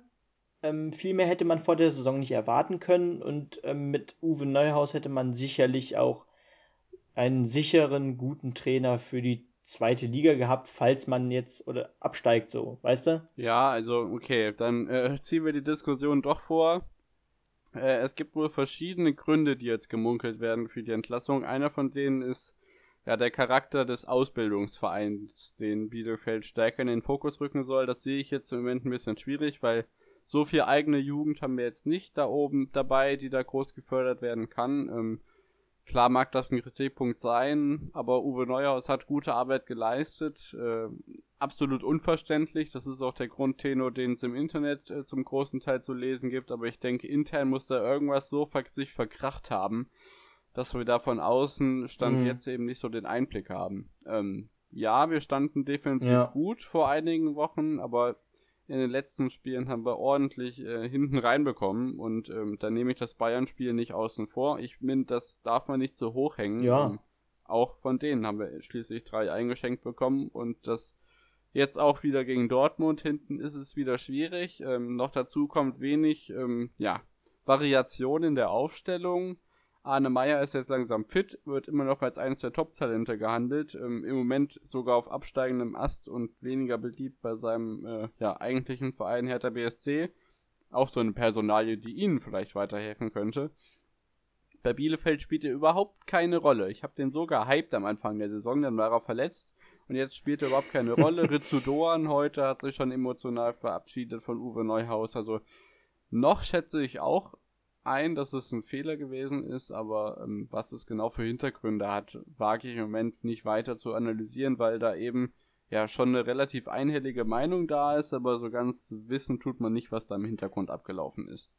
ähm, viel mehr hätte man vor der Saison nicht erwarten können und ähm, mit Uwe Neuhaus hätte man sicherlich auch einen sicheren, guten Trainer für die zweite Liga gehabt, falls man jetzt oder absteigt so, weißt du? Ja, also okay, dann äh, [laughs] ziehen wir die Diskussion doch vor. Äh, es gibt wohl verschiedene Gründe, die jetzt gemunkelt werden für die Entlassung. Einer von denen ist ja der Charakter des Ausbildungsvereins, den Bielefeld stärker in den Fokus rücken soll. Das sehe ich jetzt im Moment ein bisschen schwierig, weil so viel eigene Jugend haben wir jetzt nicht da oben dabei, die da groß gefördert werden kann. Ähm, Klar mag das ein Kritikpunkt sein, aber Uwe Neuhaus hat gute Arbeit geleistet. Äh, absolut unverständlich. Das ist auch der Grundtenor, den es im Internet äh, zum großen Teil zu lesen gibt. Aber ich denke, intern muss da irgendwas so ver sich verkracht haben, dass wir da von außen Stand mhm. jetzt eben nicht so den Einblick haben. Ähm, ja, wir standen defensiv ja. gut vor einigen Wochen, aber in den letzten Spielen haben wir ordentlich äh, hinten reinbekommen und ähm, da nehme ich das Bayern-Spiel nicht außen vor. Ich finde, das darf man nicht so hoch hängen. Ja. Ähm, auch von denen haben wir schließlich drei eingeschenkt bekommen und das jetzt auch wieder gegen Dortmund hinten ist es wieder schwierig. Ähm, noch dazu kommt wenig, ähm, ja, Variation in der Aufstellung. Arne Meyer ist jetzt langsam fit, wird immer noch als eines der Top-Talente gehandelt. Ähm, Im Moment sogar auf absteigendem Ast und weniger beliebt bei seinem äh, ja, eigentlichen Verein Hertha BSC. Auch so eine Personalie, die ihnen vielleicht weiterhelfen könnte. Bei Bielefeld spielt er überhaupt keine Rolle. Ich habe den so gehypt am Anfang der Saison, dann war er verletzt und jetzt spielt er überhaupt keine Rolle. [laughs] Ritsu Doan heute hat sich schon emotional verabschiedet von Uwe Neuhaus. Also noch schätze ich auch ein, dass es ein Fehler gewesen ist, aber ähm, was es genau für Hintergründe hat, wage ich im Moment nicht weiter zu analysieren, weil da eben ja schon eine relativ einhellige Meinung da ist, aber so ganz wissen tut man nicht, was da im Hintergrund abgelaufen ist.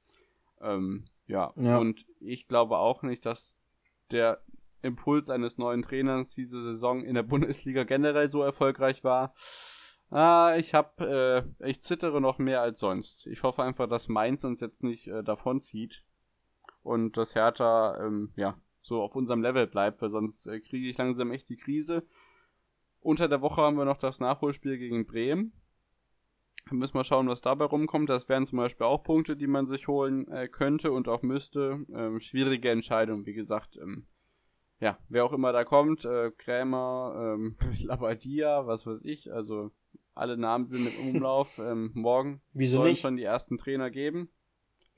Ähm, ja. ja, und ich glaube auch nicht, dass der Impuls eines neuen Trainers diese Saison in der [laughs] Bundesliga generell so erfolgreich war. Ah, ich hab, äh, ich zittere noch mehr als sonst. Ich hoffe einfach, dass Mainz uns jetzt nicht äh, davonzieht und dass Hertha ähm, ja so auf unserem Level bleibt, weil sonst äh, kriege ich langsam echt die Krise. Unter der Woche haben wir noch das Nachholspiel gegen Bremen. Da müssen wir schauen, was dabei rumkommt. Das wären zum Beispiel auch Punkte, die man sich holen äh, könnte und auch müsste. Ähm, schwierige Entscheidung, wie gesagt. Ähm, ja, wer auch immer da kommt, äh, Krämer, ähm, [laughs] Labadia, was weiß ich, also alle Namen sind im Umlauf. [laughs] ähm, morgen Wieso sollen nicht? schon die ersten Trainer geben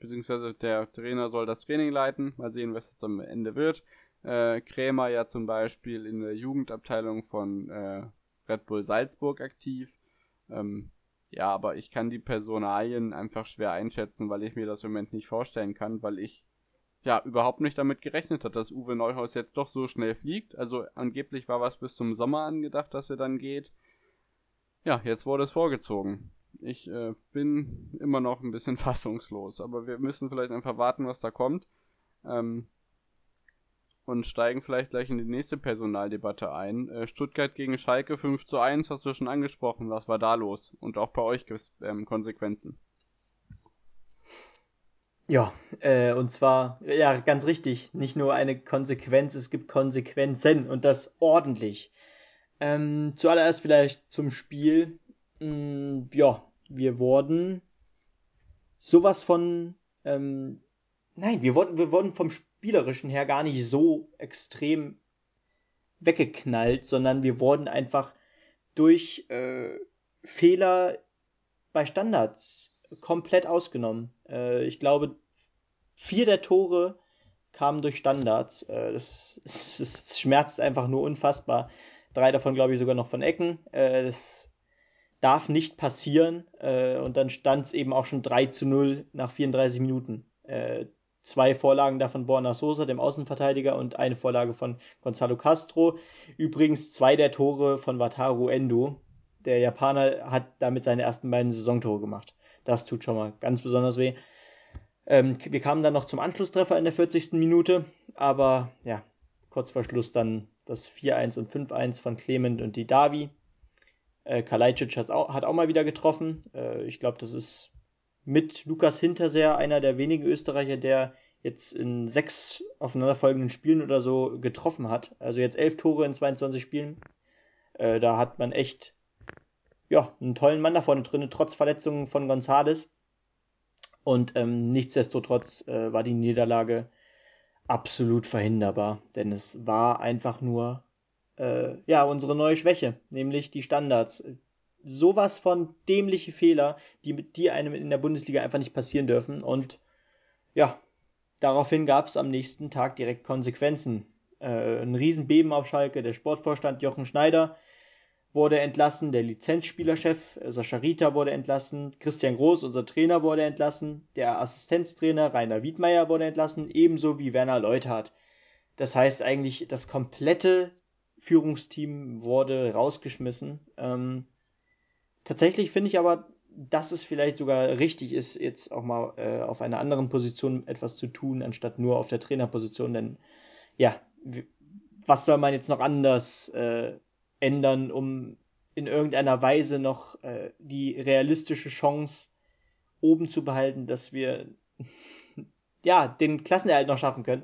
beziehungsweise der Trainer soll das Training leiten. Mal sehen, was jetzt am Ende wird. Äh, Krämer ja zum Beispiel in der Jugendabteilung von äh, Red Bull Salzburg aktiv. Ähm, ja, aber ich kann die Personalien einfach schwer einschätzen, weil ich mir das im Moment nicht vorstellen kann, weil ich ja überhaupt nicht damit gerechnet hat, dass Uwe Neuhaus jetzt doch so schnell fliegt. Also angeblich war was bis zum Sommer angedacht, dass er dann geht. Ja, jetzt wurde es vorgezogen. Ich äh, bin immer noch ein bisschen [laughs] fassungslos, aber wir müssen vielleicht einfach warten, was da kommt. Ähm, und steigen vielleicht gleich in die nächste Personaldebatte ein. Äh, Stuttgart gegen Schalke 5 zu 1 hast du schon angesprochen. Was war da los? Und auch bei euch gibt es ähm, Konsequenzen. Ja, äh, und zwar, ja, ganz richtig, nicht nur eine Konsequenz, es gibt Konsequenzen und das ordentlich. Ähm, zuallererst vielleicht zum Spiel. Mm, ja, wir wurden sowas von, ähm, nein, wir wurden, wir wurden vom Spielerischen her gar nicht so extrem weggeknallt, sondern wir wurden einfach durch äh, Fehler bei Standards komplett ausgenommen. Äh, ich glaube, vier der Tore kamen durch Standards. Äh, das, [laughs] das, das, schmerzt einfach nur unfassbar. Drei davon, glaube ich, sogar noch von Ecken. Äh, das darf nicht passieren. Äh, und dann stand es eben auch schon 3 zu 0 nach 34 Minuten. Äh, zwei Vorlagen davon Borna Sosa, dem Außenverteidiger, und eine Vorlage von Gonzalo Castro. Übrigens zwei der Tore von Wataru Endo. der Japaner hat damit seine ersten beiden Saisontore gemacht. Das tut schon mal ganz besonders weh. Ähm, wir kamen dann noch zum Anschlusstreffer in der 40. Minute, aber ja, kurz vor Schluss dann das 4-1 und 5-1 von Clement und die Davi. Äh, Kalajdzic hat auch, hat auch mal wieder getroffen. Äh, ich glaube, das ist mit Lukas Hinterseer einer der wenigen Österreicher, der jetzt in sechs aufeinanderfolgenden Spielen oder so getroffen hat. Also jetzt elf Tore in 22 Spielen. Äh, da hat man echt ja, einen tollen Mann da vorne drin, trotz Verletzungen von Gonzales. Und ähm, nichtsdestotrotz äh, war die Niederlage absolut verhinderbar, denn es war einfach nur äh, ja unsere neue Schwäche, nämlich die Standards. Sowas von dämliche Fehler, die die einem in der Bundesliga einfach nicht passieren dürfen. Und ja, daraufhin gab es am nächsten Tag direkt Konsequenzen. Äh, ein Riesenbeben auf Schalke. Der Sportvorstand Jochen Schneider wurde entlassen, der Lizenzspielerchef äh, Sascha Rita wurde entlassen, Christian Groß, unser Trainer, wurde entlassen, der Assistenztrainer Rainer Wiedmeier wurde entlassen, ebenso wie Werner Leuthardt. Das heißt eigentlich, das komplette Führungsteam wurde rausgeschmissen. Ähm, tatsächlich finde ich aber, dass es vielleicht sogar richtig ist, jetzt auch mal äh, auf einer anderen Position etwas zu tun, anstatt nur auf der Trainerposition. Denn ja, was soll man jetzt noch anders äh, ändern, um in irgendeiner Weise noch äh, die realistische Chance oben zu behalten, dass wir [laughs] ja den Klassenerhalt noch schaffen können.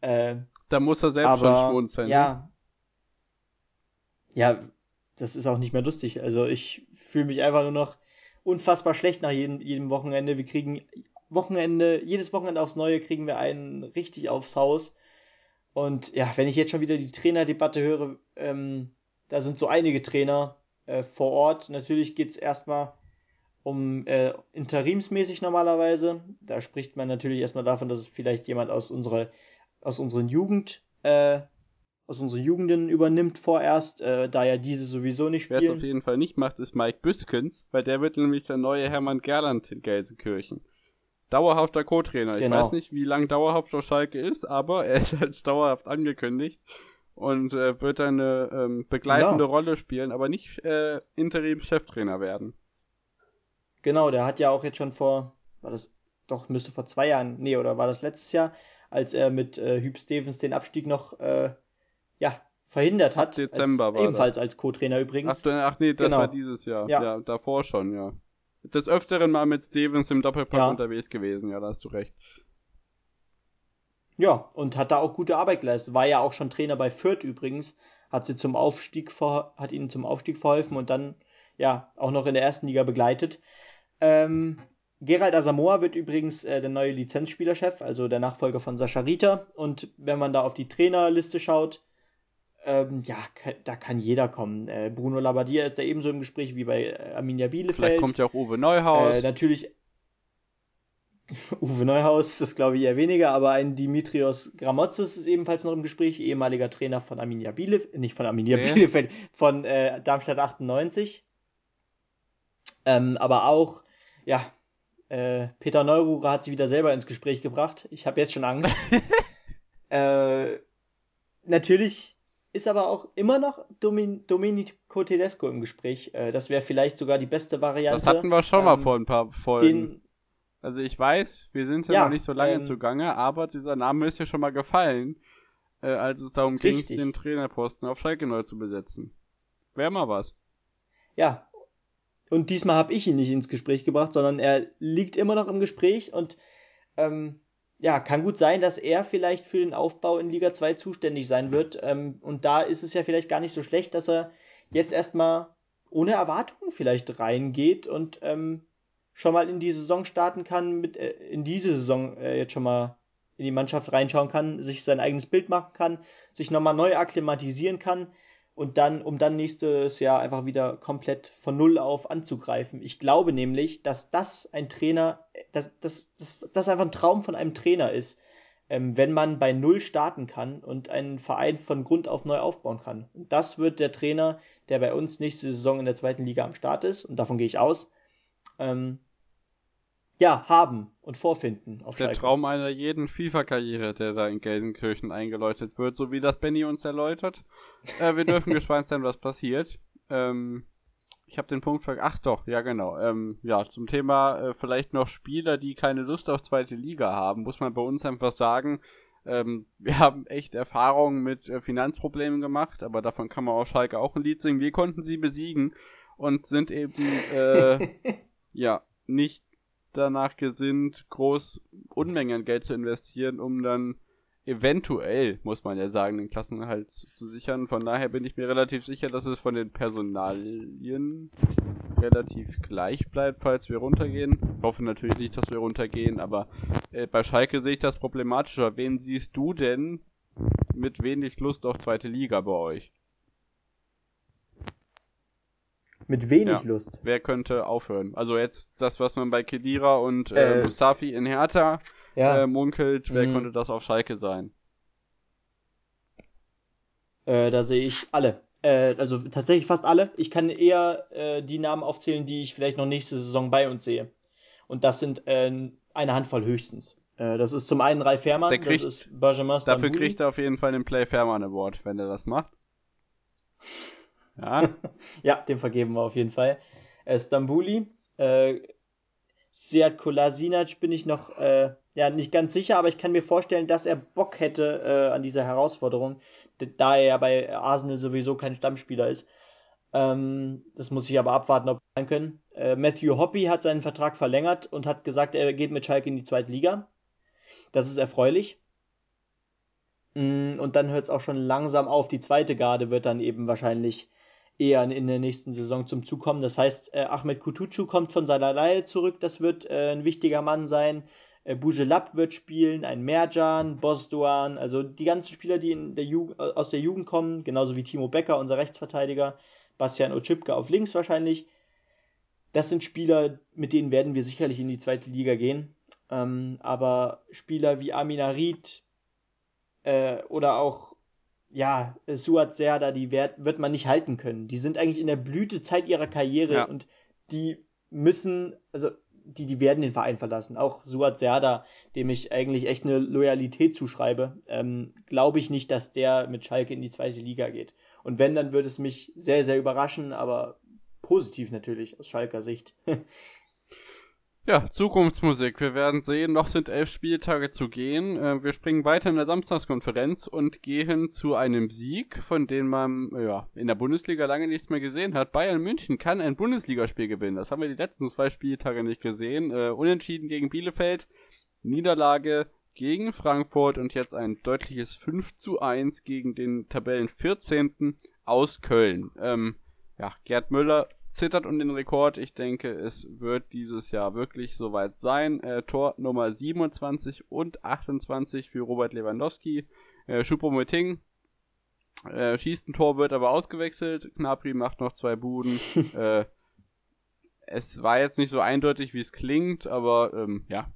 Äh, da muss er selbst aber, schon schmunzeln. Ja. Ja, das ist auch nicht mehr lustig. Also ich fühle mich einfach nur noch unfassbar schlecht nach jedem, jedem Wochenende. Wir kriegen Wochenende, jedes Wochenende aufs Neue kriegen wir einen richtig aufs Haus. Und ja, wenn ich jetzt schon wieder die Trainerdebatte höre, ähm, da sind so einige Trainer äh, vor Ort. Natürlich geht es erstmal um äh, interimsmäßig normalerweise. Da spricht man natürlich erstmal davon, dass es vielleicht jemand aus unserer aus unseren Jugend äh, aus unseren Jugenden übernimmt vorerst, äh, da ja diese sowieso nicht spielen. Wer es auf jeden Fall nicht macht, ist Mike Büskens, weil der wird nämlich der neue Hermann Gerland in Gelsenkirchen. Dauerhafter Co-Trainer. Genau. Ich weiß nicht, wie lang dauerhaft auf Schalke ist, aber er ist als dauerhaft angekündigt und äh, wird eine ähm, begleitende genau. Rolle spielen, aber nicht äh, Interim-Cheftrainer werden. Genau, der hat ja auch jetzt schon vor, war das doch, müsste vor zwei Jahren, nee, oder war das letztes Jahr, als er mit äh, Hüb Stevens den Abstieg noch, äh, ja, verhindert hat. Ab Dezember als, war Ebenfalls das. als Co-Trainer übrigens. Ach, ach nee, das genau. war dieses Jahr. Ja. ja. davor schon, ja. Des Öfteren mal mit Stevens im Doppelpack ja. unterwegs gewesen, ja, da hast du recht. Ja, und hat da auch gute Arbeit geleistet. War ja auch schon Trainer bei Fürth übrigens, hat sie zum Aufstieg hat ihnen zum Aufstieg verholfen und dann ja auch noch in der ersten Liga begleitet. Ähm, Gerald Asamoah wird übrigens äh, der neue Lizenzspielerchef, also der Nachfolger von Sascha Rita. Und wenn man da auf die Trainerliste schaut, ähm, ja, da kann jeder kommen. Äh, Bruno Labbadia ist da ebenso im Gespräch wie bei äh, Arminia Bielefeld. Vielleicht kommt ja auch Uwe Neuhaus. Äh, natürlich [laughs] Uwe Neuhaus, das glaube ich eher weniger, aber ein Dimitrios Gramotzes ist ebenfalls noch im Gespräch, ehemaliger Trainer von Arminia Bielefeld, nicht von Arminia nee. Bielefeld, von äh, Darmstadt 98. Ähm, aber auch, ja, äh, Peter Neururer hat sie wieder selber ins Gespräch gebracht. Ich habe jetzt schon Angst. [laughs] natürlich ist aber auch immer noch Domin Domenico Tedesco im Gespräch. Äh, das wäre vielleicht sogar die beste Variante. Das hatten wir schon ähm, mal vor ein paar Folgen. Also ich weiß, wir sind ja, ja noch nicht so lange ähm, zugange, aber dieser Name ist ja schon mal gefallen, äh, als es darum ging, den Trainerposten auf Schalke neu zu besetzen. Wäre mal was. Ja. Und diesmal habe ich ihn nicht ins Gespräch gebracht, sondern er liegt immer noch im Gespräch und ähm, ja, kann gut sein, dass er vielleicht für den Aufbau in Liga 2 zuständig sein wird. Ähm, und da ist es ja vielleicht gar nicht so schlecht, dass er jetzt erstmal ohne Erwartungen vielleicht reingeht und ähm, schon mal in die Saison starten kann, mit, äh, in diese Saison äh, jetzt schon mal in die Mannschaft reinschauen kann, sich sein eigenes Bild machen kann, sich nochmal neu akklimatisieren kann und dann, um dann nächstes Jahr einfach wieder komplett von Null auf anzugreifen. Ich glaube nämlich, dass das ein Trainer, dass das, einfach ein Traum von einem Trainer ist, ähm, wenn man bei Null starten kann und einen Verein von Grund auf neu aufbauen kann. Und das wird der Trainer, der bei uns nächste Saison in der zweiten Liga am Start ist, und davon gehe ich aus, ähm, ja, haben und vorfinden. Der Schalke. Traum einer jeden FIFA-Karriere, der da in Gelsenkirchen eingeläutet wird, so wie das Benny uns erläutert. Äh, wir dürfen [laughs] gespannt sein, was passiert. Ähm, Ich habe den Punkt vergessen. Ach doch, ja genau. Ähm, ja, zum Thema äh, vielleicht noch Spieler, die keine Lust auf zweite Liga haben, muss man bei uns einfach sagen, ähm, wir haben echt Erfahrungen mit äh, Finanzproblemen gemacht, aber davon kann man auf Schalke auch ein Lied singen. Wir konnten sie besiegen und sind eben äh, [laughs] ja nicht danach gesinnt, groß Unmengen Geld zu investieren, um dann eventuell, muss man ja sagen, den Klassenerhalt zu sichern. Von daher bin ich mir relativ sicher, dass es von den Personalien relativ gleich bleibt, falls wir runtergehen. Ich hoffe natürlich nicht, dass wir runtergehen, aber äh, bei Schalke sehe ich das problematischer. Wen siehst du denn mit wenig Lust auf zweite Liga bei euch? Mit wenig ja. Lust. Wer könnte aufhören? Also jetzt das, was man bei Kedira und äh, äh, Mustafi in Hertha ja. äh, munkelt, wer mhm. könnte das auf Schalke sein? Äh, da sehe ich alle. Äh, also tatsächlich fast alle. Ich kann eher äh, die Namen aufzählen, die ich vielleicht noch nächste Saison bei uns sehe. Und das sind äh, eine Handvoll höchstens. Das ist zum einen Ralf Fährmann, kriegt, das ist Benjamin Dafür kriegt er auf jeden Fall den Play Fährmann Award, wenn er das macht. Ja. [laughs] ja, den vergeben wir auf jeden Fall. Äh, Stambuli, äh, Seat Kolasinac bin ich noch äh, ja, nicht ganz sicher, aber ich kann mir vorstellen, dass er Bock hätte äh, an dieser Herausforderung, da er ja bei Arsenal sowieso kein Stammspieler ist. Ähm, das muss ich aber abwarten, ob wir sein können. Äh, Matthew Hoppy hat seinen Vertrag verlängert und hat gesagt, er geht mit Schalke in die zweite Liga. Das ist erfreulich. Mm, und dann hört es auch schon langsam auf. Die zweite Garde wird dann eben wahrscheinlich eher in der nächsten Saison zum Zug kommen. Das heißt, äh, Ahmed Kutucu kommt von seiner Leihe zurück. Das wird äh, ein wichtiger Mann sein. Äh, Bujelab wird spielen, ein Merjan, Bosdoan, also die ganzen Spieler, die der äh, aus der Jugend kommen, genauso wie Timo Becker, unser Rechtsverteidiger, Bastian Otschipka auf links wahrscheinlich. Das sind Spieler, mit denen werden wir sicherlich in die zweite Liga gehen. Ähm, aber Spieler wie Amin Arid äh, oder auch ja, Suat Serda, die wird, wird man nicht halten können. Die sind eigentlich in der Blütezeit ihrer Karriere ja. und die müssen, also die, die werden den Verein verlassen. Auch Suat Serda, dem ich eigentlich echt eine Loyalität zuschreibe, ähm, glaube ich nicht, dass der mit Schalke in die zweite Liga geht. Und wenn, dann würde es mich sehr, sehr überraschen, aber positiv natürlich aus Schalker Sicht. [laughs] Ja, Zukunftsmusik. Wir werden sehen, noch sind elf Spieltage zu gehen. Äh, wir springen weiter in der Samstagskonferenz und gehen zu einem Sieg, von dem man ja, in der Bundesliga lange nichts mehr gesehen hat. Bayern München kann ein Bundesligaspiel gewinnen. Das haben wir die letzten zwei Spieltage nicht gesehen. Äh, unentschieden gegen Bielefeld, Niederlage gegen Frankfurt und jetzt ein deutliches 5 zu 1 gegen den Tabellen 14. aus Köln. Ähm, ja, Gerd Müller zittert um den Rekord. Ich denke, es wird dieses Jahr wirklich soweit sein. Äh, Tor Nummer 27 und 28 für Robert Lewandowski. Äh, Choupo-Moting äh, schießt ein Tor, wird aber ausgewechselt. Knapri macht noch zwei Buden. [laughs] äh, es war jetzt nicht so eindeutig, wie es klingt, aber ähm, ja,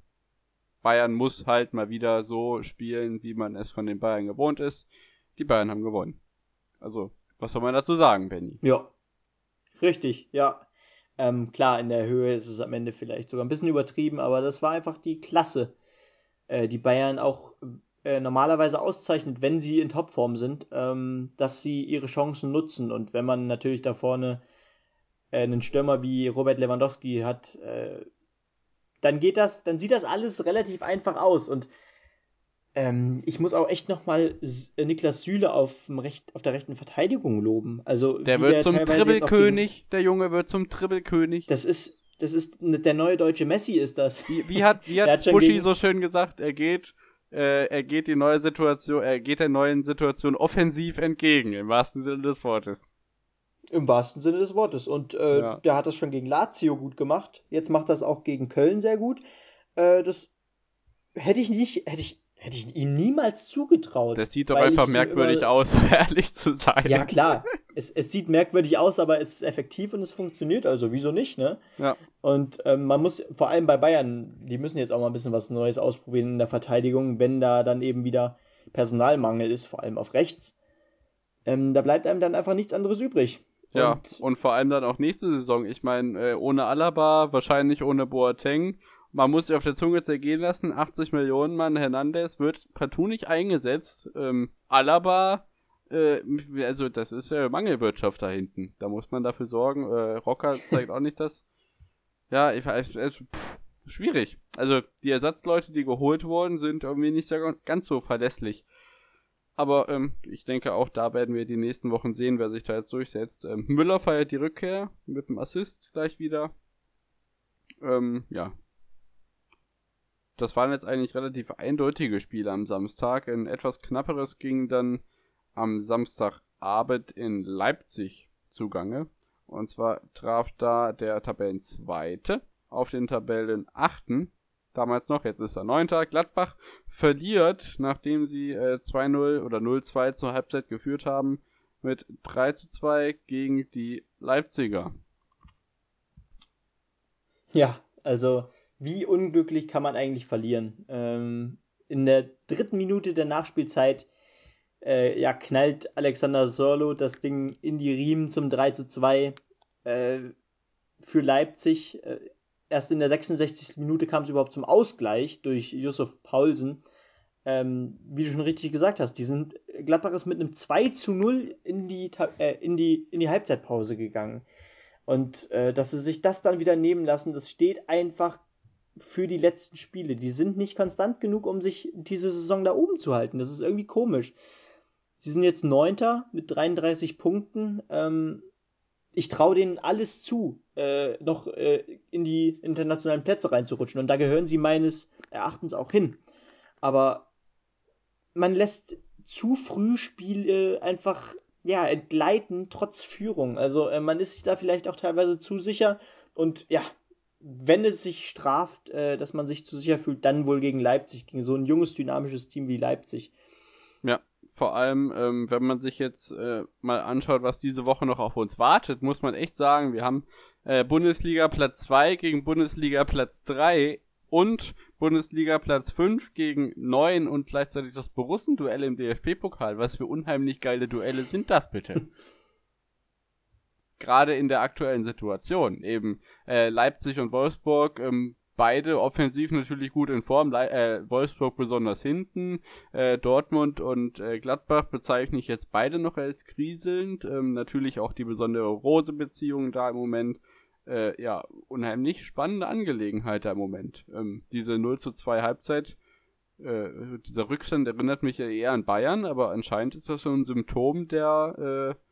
Bayern muss halt mal wieder so spielen, wie man es von den Bayern gewohnt ist. Die Bayern haben gewonnen. Also, was soll man dazu sagen, Benny? Ja, Richtig, ja. Ähm, klar, in der Höhe ist es am Ende vielleicht sogar ein bisschen übertrieben, aber das war einfach die Klasse, äh, die Bayern auch äh, normalerweise auszeichnet, wenn sie in Topform sind, ähm, dass sie ihre Chancen nutzen. Und wenn man natürlich da vorne äh, einen Stürmer wie Robert Lewandowski hat, äh, dann geht das, dann sieht das alles relativ einfach aus. Und ähm, ich muss auch echt nochmal äh, Niklas Süle auf, Recht, auf der rechten Verteidigung loben. Also, der wird der zum Dribbelkönig, der Junge wird zum Dribbelkönig. Das ist, das ist der neue deutsche Messi, ist das. Wie, wie hat, wie [laughs] hat, hat Buschi so schön gesagt, er geht, äh, er geht die neue Situation, er geht der neuen Situation offensiv entgegen, im wahrsten Sinne des Wortes. Im wahrsten Sinne des Wortes. Und äh, ja. der hat das schon gegen Lazio gut gemacht. Jetzt macht das auch gegen Köln sehr gut. Äh, das hätte ich nicht, hätte ich Hätte ich ihm niemals zugetraut. Das sieht doch einfach merkwürdig immer... aus, [laughs] um ehrlich zu sein. Ja, klar. Es, es sieht merkwürdig aus, aber es ist effektiv und es funktioniert. Also, wieso nicht, ne? Ja. Und ähm, man muss, vor allem bei Bayern, die müssen jetzt auch mal ein bisschen was Neues ausprobieren in der Verteidigung, wenn da dann eben wieder Personalmangel ist, vor allem auf rechts. Ähm, da bleibt einem dann einfach nichts anderes übrig. Ja, und, und vor allem dann auch nächste Saison. Ich meine, äh, ohne Alaba, wahrscheinlich ohne Boateng man muss sich auf der Zunge zergehen lassen, 80 Millionen Mann Hernandez wird partout nicht eingesetzt. Ähm, Alaba äh, also das ist ja Mangelwirtschaft da hinten. Da muss man dafür sorgen. Äh, Rocker [laughs] zeigt auch nicht das. Ja, ich pff, schwierig. Also die Ersatzleute, die geholt wurden, sind irgendwie nicht ganz so verlässlich. Aber ähm, ich denke, auch da werden wir die nächsten Wochen sehen, wer sich da jetzt durchsetzt. Ähm, Müller feiert die Rückkehr mit dem Assist gleich wieder. Ähm, ja. Das waren jetzt eigentlich relativ eindeutige Spiele am Samstag. Ein etwas knapperes ging dann am Samstagabend in Leipzig zugange. Und zwar traf da der Tabellenzweite auf den Tabellenachten damals noch, jetzt ist er neunter. Gladbach verliert, nachdem sie äh, 2-0 oder 0-2 zur Halbzeit geführt haben, mit 3-2 gegen die Leipziger. Ja, also wie unglücklich kann man eigentlich verlieren? Ähm, in der dritten Minute der Nachspielzeit äh, ja, knallt Alexander Sorlo das Ding in die Riemen zum 3 2 äh, für Leipzig. Äh, erst in der 66. Minute kam es überhaupt zum Ausgleich durch Yusuf Paulsen. Ähm, wie du schon richtig gesagt hast, die sind, Gladbach ist mit einem 2 zu 0 in die, äh, in die, in die Halbzeitpause gegangen. Und äh, dass sie sich das dann wieder nehmen lassen, das steht einfach für die letzten Spiele. Die sind nicht konstant genug, um sich diese Saison da oben zu halten. Das ist irgendwie komisch. Sie sind jetzt Neunter mit 33 Punkten. Ähm, ich traue denen alles zu, äh, noch äh, in die internationalen Plätze reinzurutschen. Und da gehören sie meines Erachtens auch hin. Aber man lässt zu früh Spiele einfach ja, entgleiten, trotz Führung. Also äh, man ist sich da vielleicht auch teilweise zu sicher. Und ja, wenn es sich straft, äh, dass man sich zu sicher fühlt, dann wohl gegen Leipzig, gegen so ein junges, dynamisches Team wie Leipzig. Ja, vor allem, ähm, wenn man sich jetzt äh, mal anschaut, was diese Woche noch auf uns wartet, muss man echt sagen, wir haben äh, Bundesliga Platz 2 gegen Bundesliga Platz 3 und Bundesliga Platz 5 gegen 9 und gleichzeitig das Borussen-Duell im DFB-Pokal. Was für unheimlich geile Duelle sind das bitte? [laughs] Gerade in der aktuellen Situation. Eben äh, Leipzig und Wolfsburg ähm, beide offensiv natürlich gut in Form. Le äh, Wolfsburg besonders hinten. Äh, Dortmund und äh, Gladbach bezeichne ich jetzt beide noch als kriselnd. Ähm, natürlich auch die besondere Rose-Beziehung da im Moment. Äh, ja, unheimlich spannende Angelegenheit da im Moment. Ähm, diese 0 zu 2 Halbzeit, äh, dieser Rückstand erinnert mich ja eher an Bayern, aber anscheinend ist das so ein Symptom, der äh,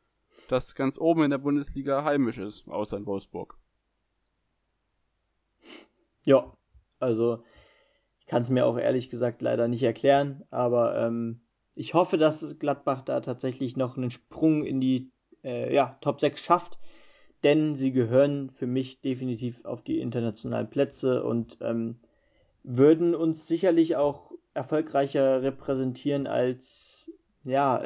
das ganz oben in der Bundesliga heimisch ist, außer in Wolfsburg. Ja, also ich kann es mir auch ehrlich gesagt leider nicht erklären, aber ähm, ich hoffe, dass Gladbach da tatsächlich noch einen Sprung in die äh, ja, Top 6 schafft, denn sie gehören für mich definitiv auf die internationalen Plätze und ähm, würden uns sicherlich auch erfolgreicher repräsentieren als, ja,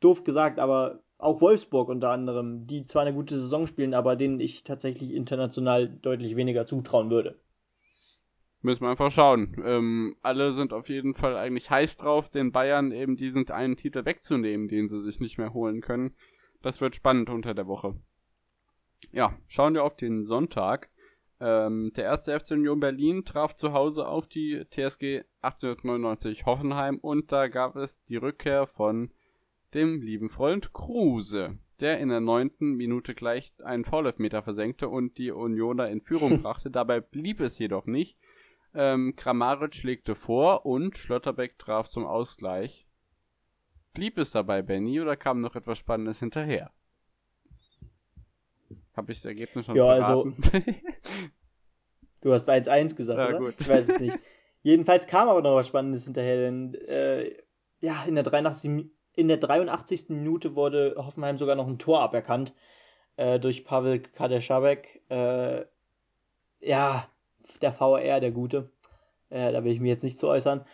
doof gesagt, aber auch Wolfsburg unter anderem, die zwar eine gute Saison spielen, aber denen ich tatsächlich international deutlich weniger zutrauen würde. Müssen wir einfach schauen. Ähm, alle sind auf jeden Fall eigentlich heiß drauf, den Bayern eben diesen einen Titel wegzunehmen, den sie sich nicht mehr holen können. Das wird spannend unter der Woche. Ja, schauen wir auf den Sonntag. Ähm, der erste FC Union Berlin traf zu Hause auf die TSG 1899 Hoffenheim und da gab es die Rückkehr von dem lieben Freund Kruse, der in der neunten Minute gleich einen Foulelfmeter versenkte und die Unioner in Führung [laughs] brachte. Dabei blieb es jedoch nicht. Ähm, Kramaric legte vor und Schlotterbeck traf zum Ausgleich. Blieb es dabei, Benny, oder kam noch etwas Spannendes hinterher? Habe ich das Ergebnis schon ja, verraten? Also, [laughs] du hast 1-1 gesagt, ja, oder? Gut. Ich weiß es nicht. Jedenfalls kam aber noch was Spannendes hinterher, denn äh, ja, in der, 83, in der 83. Minute wurde Hoffenheim sogar noch ein Tor aberkannt äh, durch Pavel Kadeschabek. Äh, ja, der VR, der Gute. Äh, da will ich mich jetzt nicht zu äußern.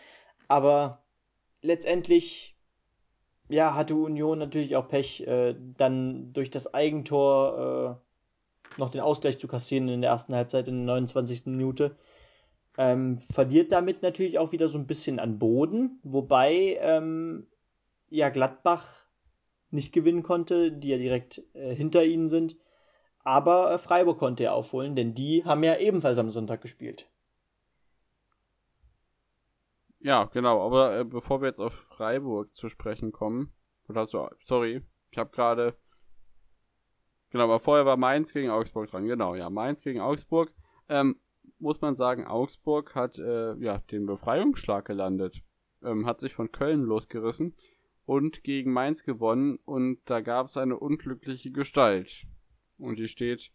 Aber letztendlich, ja, hatte Union natürlich auch Pech, äh, dann durch das Eigentor äh, noch den Ausgleich zu kassieren in der ersten Halbzeit in der 29. Minute. Ähm, verliert damit natürlich auch wieder so ein bisschen an Boden, wobei ähm, ja Gladbach nicht gewinnen konnte, die ja direkt äh, hinter ihnen sind. Aber äh, Freiburg konnte er aufholen, denn die haben ja ebenfalls am Sonntag gespielt. Ja, genau. Aber äh, bevor wir jetzt auf Freiburg zu sprechen kommen, Oder du, sorry, ich habe gerade, genau, aber vorher war Mainz gegen Augsburg dran, genau, ja, Mainz gegen Augsburg. Ähm, muss man sagen, Augsburg hat äh, ja den Befreiungsschlag gelandet, ähm, hat sich von Köln losgerissen und gegen Mainz gewonnen und da gab es eine unglückliche Gestalt. Und die steht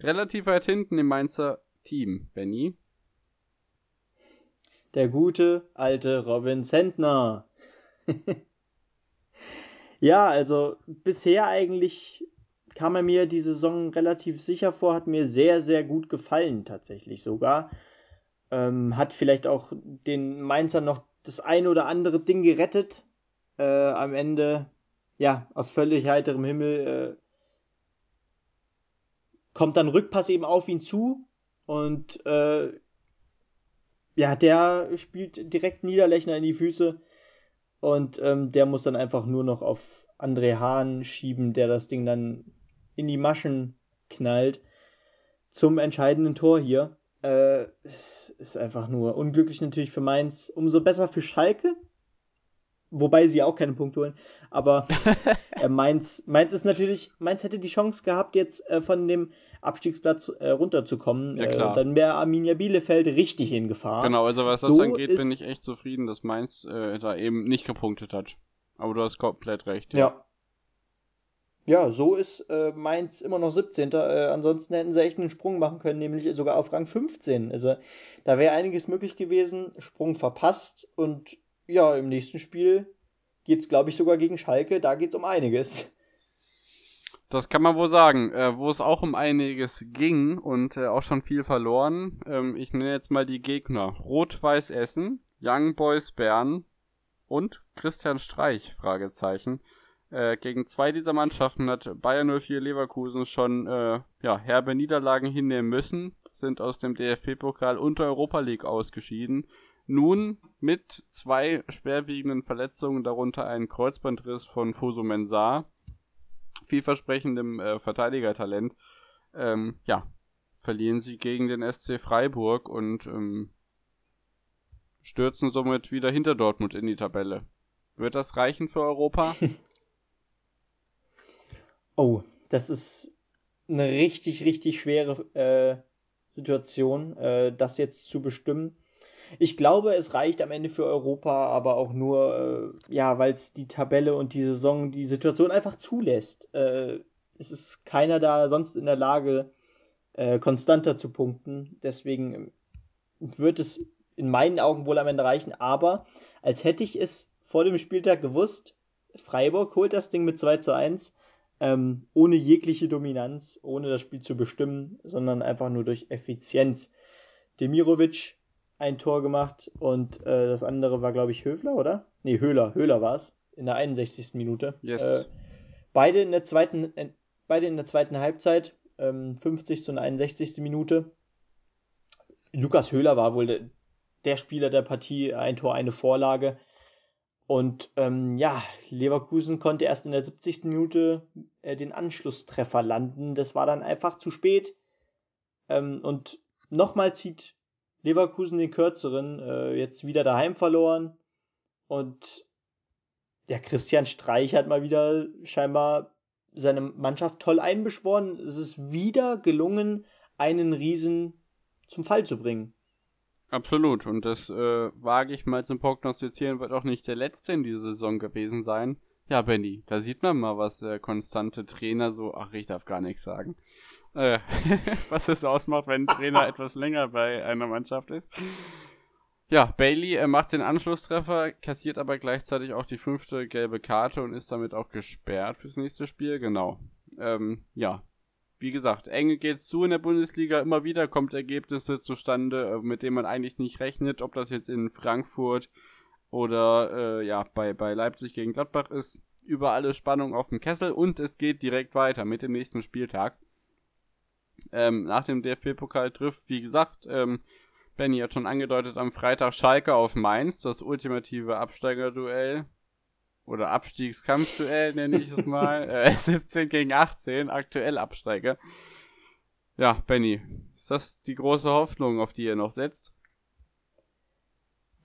relativ weit hinten im Mainzer Team, Benny. Der gute alte Robin Sentner. [laughs] ja, also bisher eigentlich kam er mir die Saison relativ sicher vor, hat mir sehr, sehr gut gefallen tatsächlich sogar. Ähm, hat vielleicht auch den Mainzer noch das ein oder andere Ding gerettet. Äh, am Ende, ja, aus völlig heiterem Himmel äh, kommt dann Rückpass eben auf ihn zu und äh, ja, der spielt direkt Niederlechner in die Füße und ähm, der muss dann einfach nur noch auf André Hahn schieben, der das Ding dann in die Maschen knallt zum entscheidenden Tor hier. Äh, es ist einfach nur unglücklich natürlich für Mainz, umso besser für Schalke, wobei sie auch keine Punkte holen. Aber [laughs] äh, Mainz, Mainz ist natürlich, Mainz hätte die Chance gehabt, jetzt äh, von dem Abstiegsplatz äh, runterzukommen. Ja, klar. Äh, dann wäre Arminia Bielefeld richtig in Gefahr. Genau, also was das so angeht, bin ich echt zufrieden, dass Mainz äh, da eben nicht gepunktet hat. Aber du hast komplett recht. Ja. Ja, ja so ist äh, Mainz immer noch 17. Äh, ansonsten hätten sie echt einen Sprung machen können, nämlich sogar auf Rang 15. Also da wäre einiges möglich gewesen. Sprung verpasst und ja, im nächsten Spiel geht es, glaube ich, sogar gegen Schalke. Da geht es um einiges. Das kann man wohl sagen, äh, wo es auch um einiges ging und äh, auch schon viel verloren. Ähm, ich nenne jetzt mal die Gegner. Rot-Weiß Essen, Young Boys Bern und Christian Streich, Fragezeichen. Äh, gegen zwei dieser Mannschaften hat Bayern 04 Leverkusen schon äh, ja, herbe Niederlagen hinnehmen müssen, sind aus dem DFB-Pokal und der Europa League ausgeschieden. Nun mit zwei schwerwiegenden Verletzungen, darunter einen Kreuzbandriss von Fuso Mensah vielversprechendem äh, Verteidigertalent, ähm, ja, verlieren sie gegen den SC Freiburg und ähm, stürzen somit wieder hinter Dortmund in die Tabelle. Wird das reichen für Europa? [laughs] oh, das ist eine richtig, richtig schwere äh, Situation, äh, das jetzt zu bestimmen. Ich glaube, es reicht am Ende für Europa, aber auch nur, äh, ja, weil es die Tabelle und die Saison die Situation einfach zulässt. Äh, es ist keiner da sonst in der Lage, äh, konstanter zu punkten. Deswegen wird es in meinen Augen wohl am Ende reichen, aber als hätte ich es vor dem Spieltag gewusst, Freiburg holt das Ding mit 2 zu 1, ähm, ohne jegliche Dominanz, ohne das Spiel zu bestimmen, sondern einfach nur durch Effizienz. Demirovic ein Tor gemacht und äh, das andere war, glaube ich, Höfler, oder? Nee, Höhler. Höhler war es. In der 61. Minute. Yes. Äh, beide in der zweiten, äh, beide in der zweiten Halbzeit, ähm, 50. und 61. Minute. Lukas Höhler war wohl der, der Spieler der Partie, ein Tor, eine Vorlage. Und ähm, ja, Leverkusen konnte erst in der 70. Minute äh, den Anschlusstreffer landen. Das war dann einfach zu spät. Ähm, und nochmal zieht Leverkusen den kürzeren, äh, jetzt wieder daheim verloren. Und der Christian Streich hat mal wieder scheinbar seine Mannschaft toll einbeschworen. Es ist wieder gelungen, einen Riesen zum Fall zu bringen. Absolut. Und das äh, wage ich mal zum Prognostizieren, wird auch nicht der letzte in dieser Saison gewesen sein. Ja, Benny, da sieht man mal, was der konstante Trainer so, ach, ich darf gar nichts sagen, [laughs] was es ausmacht, wenn ein Trainer etwas länger bei einer Mannschaft ist. Ja, Bailey äh, macht den Anschlusstreffer, kassiert aber gleichzeitig auch die fünfte gelbe Karte und ist damit auch gesperrt fürs nächste Spiel. Genau. Ähm, ja, wie gesagt, eng geht's zu in der Bundesliga. Immer wieder kommt Ergebnisse zustande, äh, mit denen man eigentlich nicht rechnet, ob das jetzt in Frankfurt oder äh, ja bei, bei Leipzig gegen Gladbach ist. Überall ist Spannung auf dem Kessel und es geht direkt weiter mit dem nächsten Spieltag ähm, nach dem DFB-Pokal trifft. Wie gesagt, ähm, Benny hat schon angedeutet, am Freitag Schalke auf Mainz, das ultimative Absteigerduell. Oder Abstiegskampfduell nenne ich es mal. [laughs] äh, 17 gegen 18, aktuell Absteiger. Ja, Benny, ist das die große Hoffnung, auf die ihr noch setzt?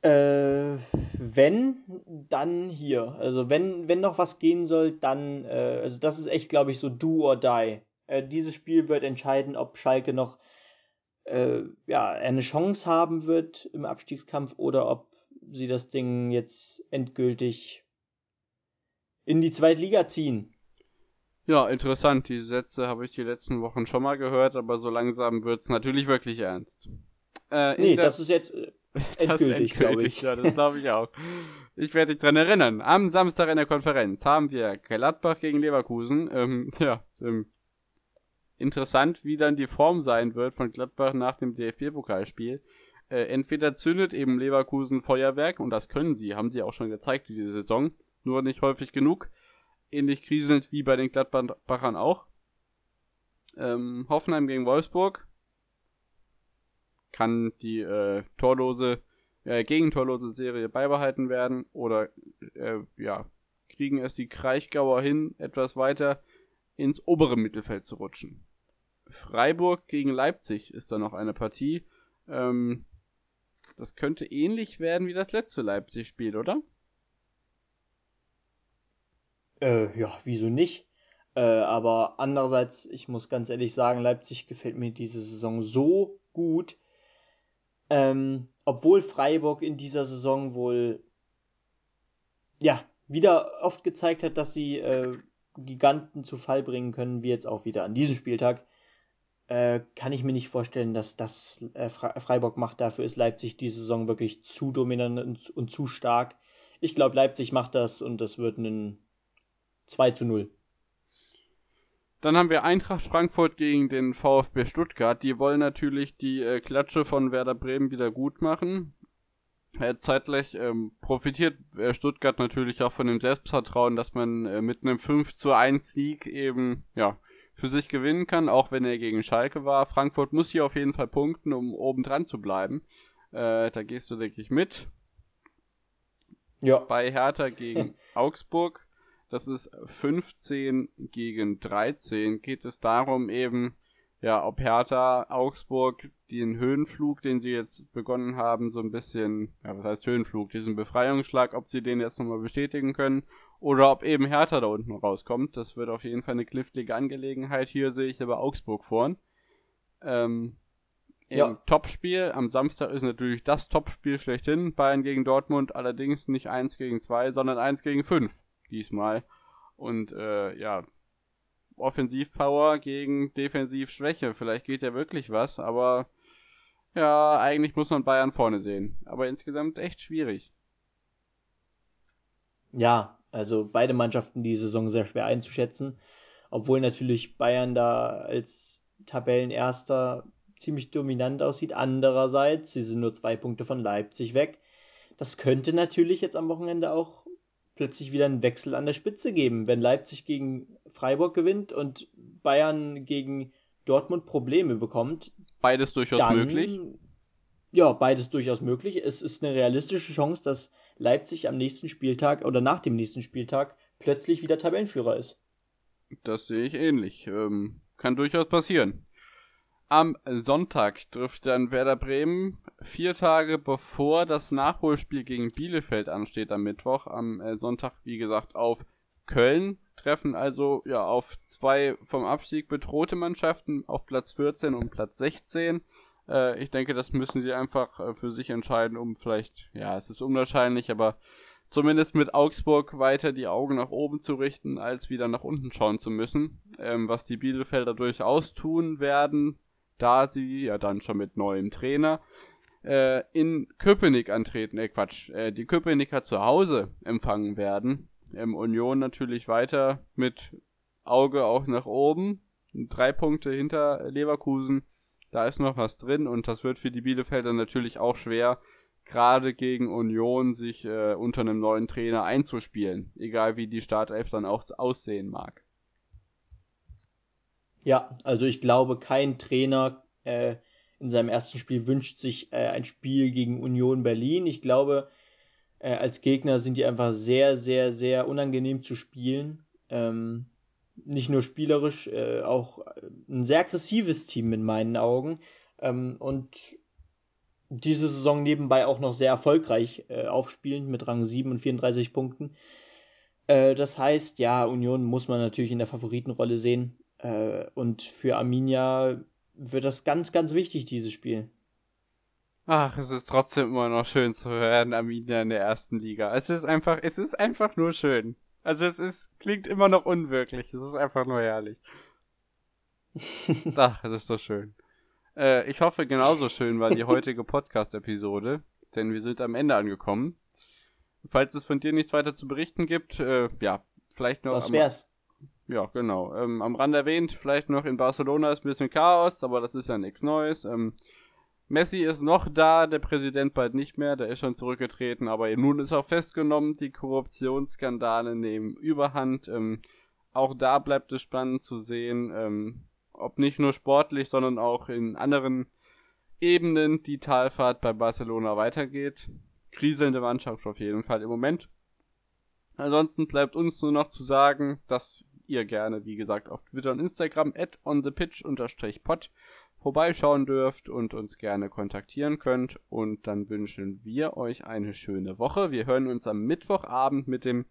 Äh, wenn, dann hier. Also wenn, wenn noch was gehen soll, dann, äh, also das ist echt, glaube ich, so do or die. Äh, dieses Spiel wird entscheiden, ob Schalke noch äh, ja, eine Chance haben wird im Abstiegskampf oder ob sie das Ding jetzt endgültig in die Zweitliga ziehen. Ja, interessant. Die Sätze habe ich die letzten Wochen schon mal gehört, aber so langsam wird es natürlich wirklich ernst. Äh, nee, das ist jetzt äh, [laughs] endgültig, das endgültig ich. Ja, das glaube ich auch. Ich werde dich dran erinnern. Am Samstag in der Konferenz haben wir Gladbach gegen Leverkusen. Ähm, [laughs] ja, ähm, interessant, wie dann die Form sein wird von Gladbach nach dem DFB-Pokalspiel. Äh, entweder zündet eben Leverkusen Feuerwerk, und das können sie, haben sie auch schon gezeigt diese Saison, nur nicht häufig genug. Ähnlich kriselnd wie bei den Gladbachern auch. Ähm, Hoffenheim gegen Wolfsburg kann die äh, torlose, äh, gegentorlose Serie beibehalten werden oder äh, ja, kriegen es die Kraichgauer hin, etwas weiter ins obere Mittelfeld zu rutschen. Freiburg gegen Leipzig ist da noch eine Partie. Ähm, das könnte ähnlich werden wie das letzte Leipzig-Spiel, oder? Äh, ja, wieso nicht? Äh, aber andererseits, ich muss ganz ehrlich sagen, Leipzig gefällt mir diese Saison so gut. Ähm, obwohl Freiburg in dieser Saison wohl ja wieder oft gezeigt hat, dass sie äh, Giganten zu Fall bringen können, wie jetzt auch wieder an diesem Spieltag, äh, kann ich mir nicht vorstellen, dass das äh, Freiburg macht. Dafür ist Leipzig diese Saison wirklich zu dominant und, und zu stark. Ich glaube, Leipzig macht das und das wird ein 2 zu 0. Dann haben wir Eintracht Frankfurt gegen den VfB Stuttgart. Die wollen natürlich die äh, Klatsche von Werder Bremen wieder gut machen. Äh, zeitgleich ähm, profitiert äh, Stuttgart natürlich auch von dem Selbstvertrauen, dass man äh, mit einem 5 zu 1 Sieg eben ja, für sich gewinnen kann, auch wenn er gegen Schalke war. Frankfurt muss hier auf jeden Fall punkten, um oben dran zu bleiben. Äh, da gehst du, denke ich, mit. Ja. Bei Hertha gegen [laughs] Augsburg das ist 15 gegen 13. Geht es darum eben, ja, ob Hertha Augsburg den Höhenflug, den sie jetzt begonnen haben, so ein bisschen, ja, was heißt Höhenflug, diesen Befreiungsschlag, ob sie den jetzt nochmal bestätigen können oder ob eben Hertha da unten rauskommt. Das wird auf jeden Fall eine knifflige Angelegenheit. Hier sehe ich aber Augsburg vorn. Ähm, im ja. Topspiel am Samstag ist natürlich das Topspiel schlechthin. Bayern gegen Dortmund allerdings nicht 1 gegen 2, sondern 1 gegen 5 diesmal. Und äh, ja, Offensivpower gegen Defensivschwäche. Vielleicht geht ja wirklich was, aber ja, eigentlich muss man Bayern vorne sehen. Aber insgesamt echt schwierig. Ja, also beide Mannschaften die Saison sehr schwer einzuschätzen. Obwohl natürlich Bayern da als Tabellenerster ziemlich dominant aussieht. Andererseits, sie sind nur zwei Punkte von Leipzig weg. Das könnte natürlich jetzt am Wochenende auch plötzlich wieder einen Wechsel an der Spitze geben. Wenn Leipzig gegen Freiburg gewinnt und Bayern gegen Dortmund Probleme bekommt. Beides durchaus dann, möglich. Ja, beides durchaus möglich. Es ist eine realistische Chance, dass Leipzig am nächsten Spieltag oder nach dem nächsten Spieltag plötzlich wieder Tabellenführer ist. Das sehe ich ähnlich. Ähm, kann durchaus passieren. Am Sonntag trifft dann Werder Bremen vier Tage bevor das Nachholspiel gegen Bielefeld ansteht am Mittwoch. Am äh, Sonntag, wie gesagt, auf Köln. Treffen also ja auf zwei vom Abstieg bedrohte Mannschaften auf Platz 14 und Platz 16. Äh, ich denke, das müssen sie einfach äh, für sich entscheiden, um vielleicht, ja, es ist unwahrscheinlich, aber zumindest mit Augsburg weiter die Augen nach oben zu richten, als wieder nach unten schauen zu müssen. Ähm, was die Bielefelder durchaus tun werden, da sie ja dann schon mit neuem Trainer äh, in Köpenick antreten, äh Quatsch, äh, die Köpenicker zu Hause empfangen werden. Ähm, Union natürlich weiter mit Auge auch nach oben, drei Punkte hinter Leverkusen, da ist noch was drin und das wird für die Bielefelder natürlich auch schwer, gerade gegen Union sich äh, unter einem neuen Trainer einzuspielen, egal wie die Startelf dann auch aussehen mag. Ja, also ich glaube, kein Trainer äh, in seinem ersten Spiel wünscht sich äh, ein Spiel gegen Union Berlin. Ich glaube, äh, als Gegner sind die einfach sehr, sehr, sehr unangenehm zu spielen. Ähm, nicht nur spielerisch, äh, auch ein sehr aggressives Team in meinen Augen. Ähm, und diese Saison nebenbei auch noch sehr erfolgreich äh, aufspielend mit Rang 7 und 34 Punkten. Äh, das heißt, ja, Union muss man natürlich in der Favoritenrolle sehen. Äh, und für Arminia wird das ganz, ganz wichtig, dieses Spiel. Ach, es ist trotzdem immer noch schön zu hören, Arminia in der ersten Liga. Es ist einfach, es ist einfach nur schön. Also es ist, klingt immer noch unwirklich. Es ist einfach nur herrlich. [laughs] Ach, das ist doch schön. Äh, ich hoffe, genauso schön war die heutige Podcast-Episode, denn wir sind am Ende angekommen. Falls es von dir nichts weiter zu berichten gibt, äh, ja, vielleicht noch. Was wär's? Ja, genau. Ähm, am Rand erwähnt, vielleicht noch in Barcelona ist ein bisschen Chaos, aber das ist ja nichts Neues. Ähm, Messi ist noch da, der Präsident bald nicht mehr, der ist schon zurückgetreten, aber nun ist auch festgenommen, die Korruptionsskandale nehmen Überhand. Ähm, auch da bleibt es spannend zu sehen, ähm, ob nicht nur sportlich, sondern auch in anderen Ebenen die Talfahrt bei Barcelona weitergeht. Kriselnde Mannschaft auf jeden Fall im Moment. Ansonsten bleibt uns nur noch zu sagen, dass ihr gerne, wie gesagt, auf Twitter und Instagram at onthepitch-pod vorbeischauen dürft und uns gerne kontaktieren könnt. Und dann wünschen wir euch eine schöne Woche. Wir hören uns am Mittwochabend mit dem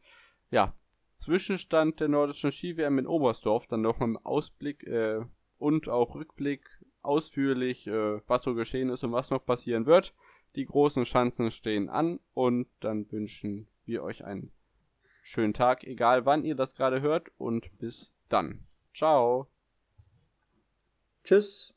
ja, Zwischenstand der nordischen Ski-WM in Oberstdorf, dann nochmal im Ausblick äh, und auch Rückblick ausführlich, äh, was so geschehen ist und was noch passieren wird. Die großen Chancen stehen an und dann wünschen wir euch einen schönen Tag, egal wann ihr das gerade hört und bis dann. Ciao. Tschüss.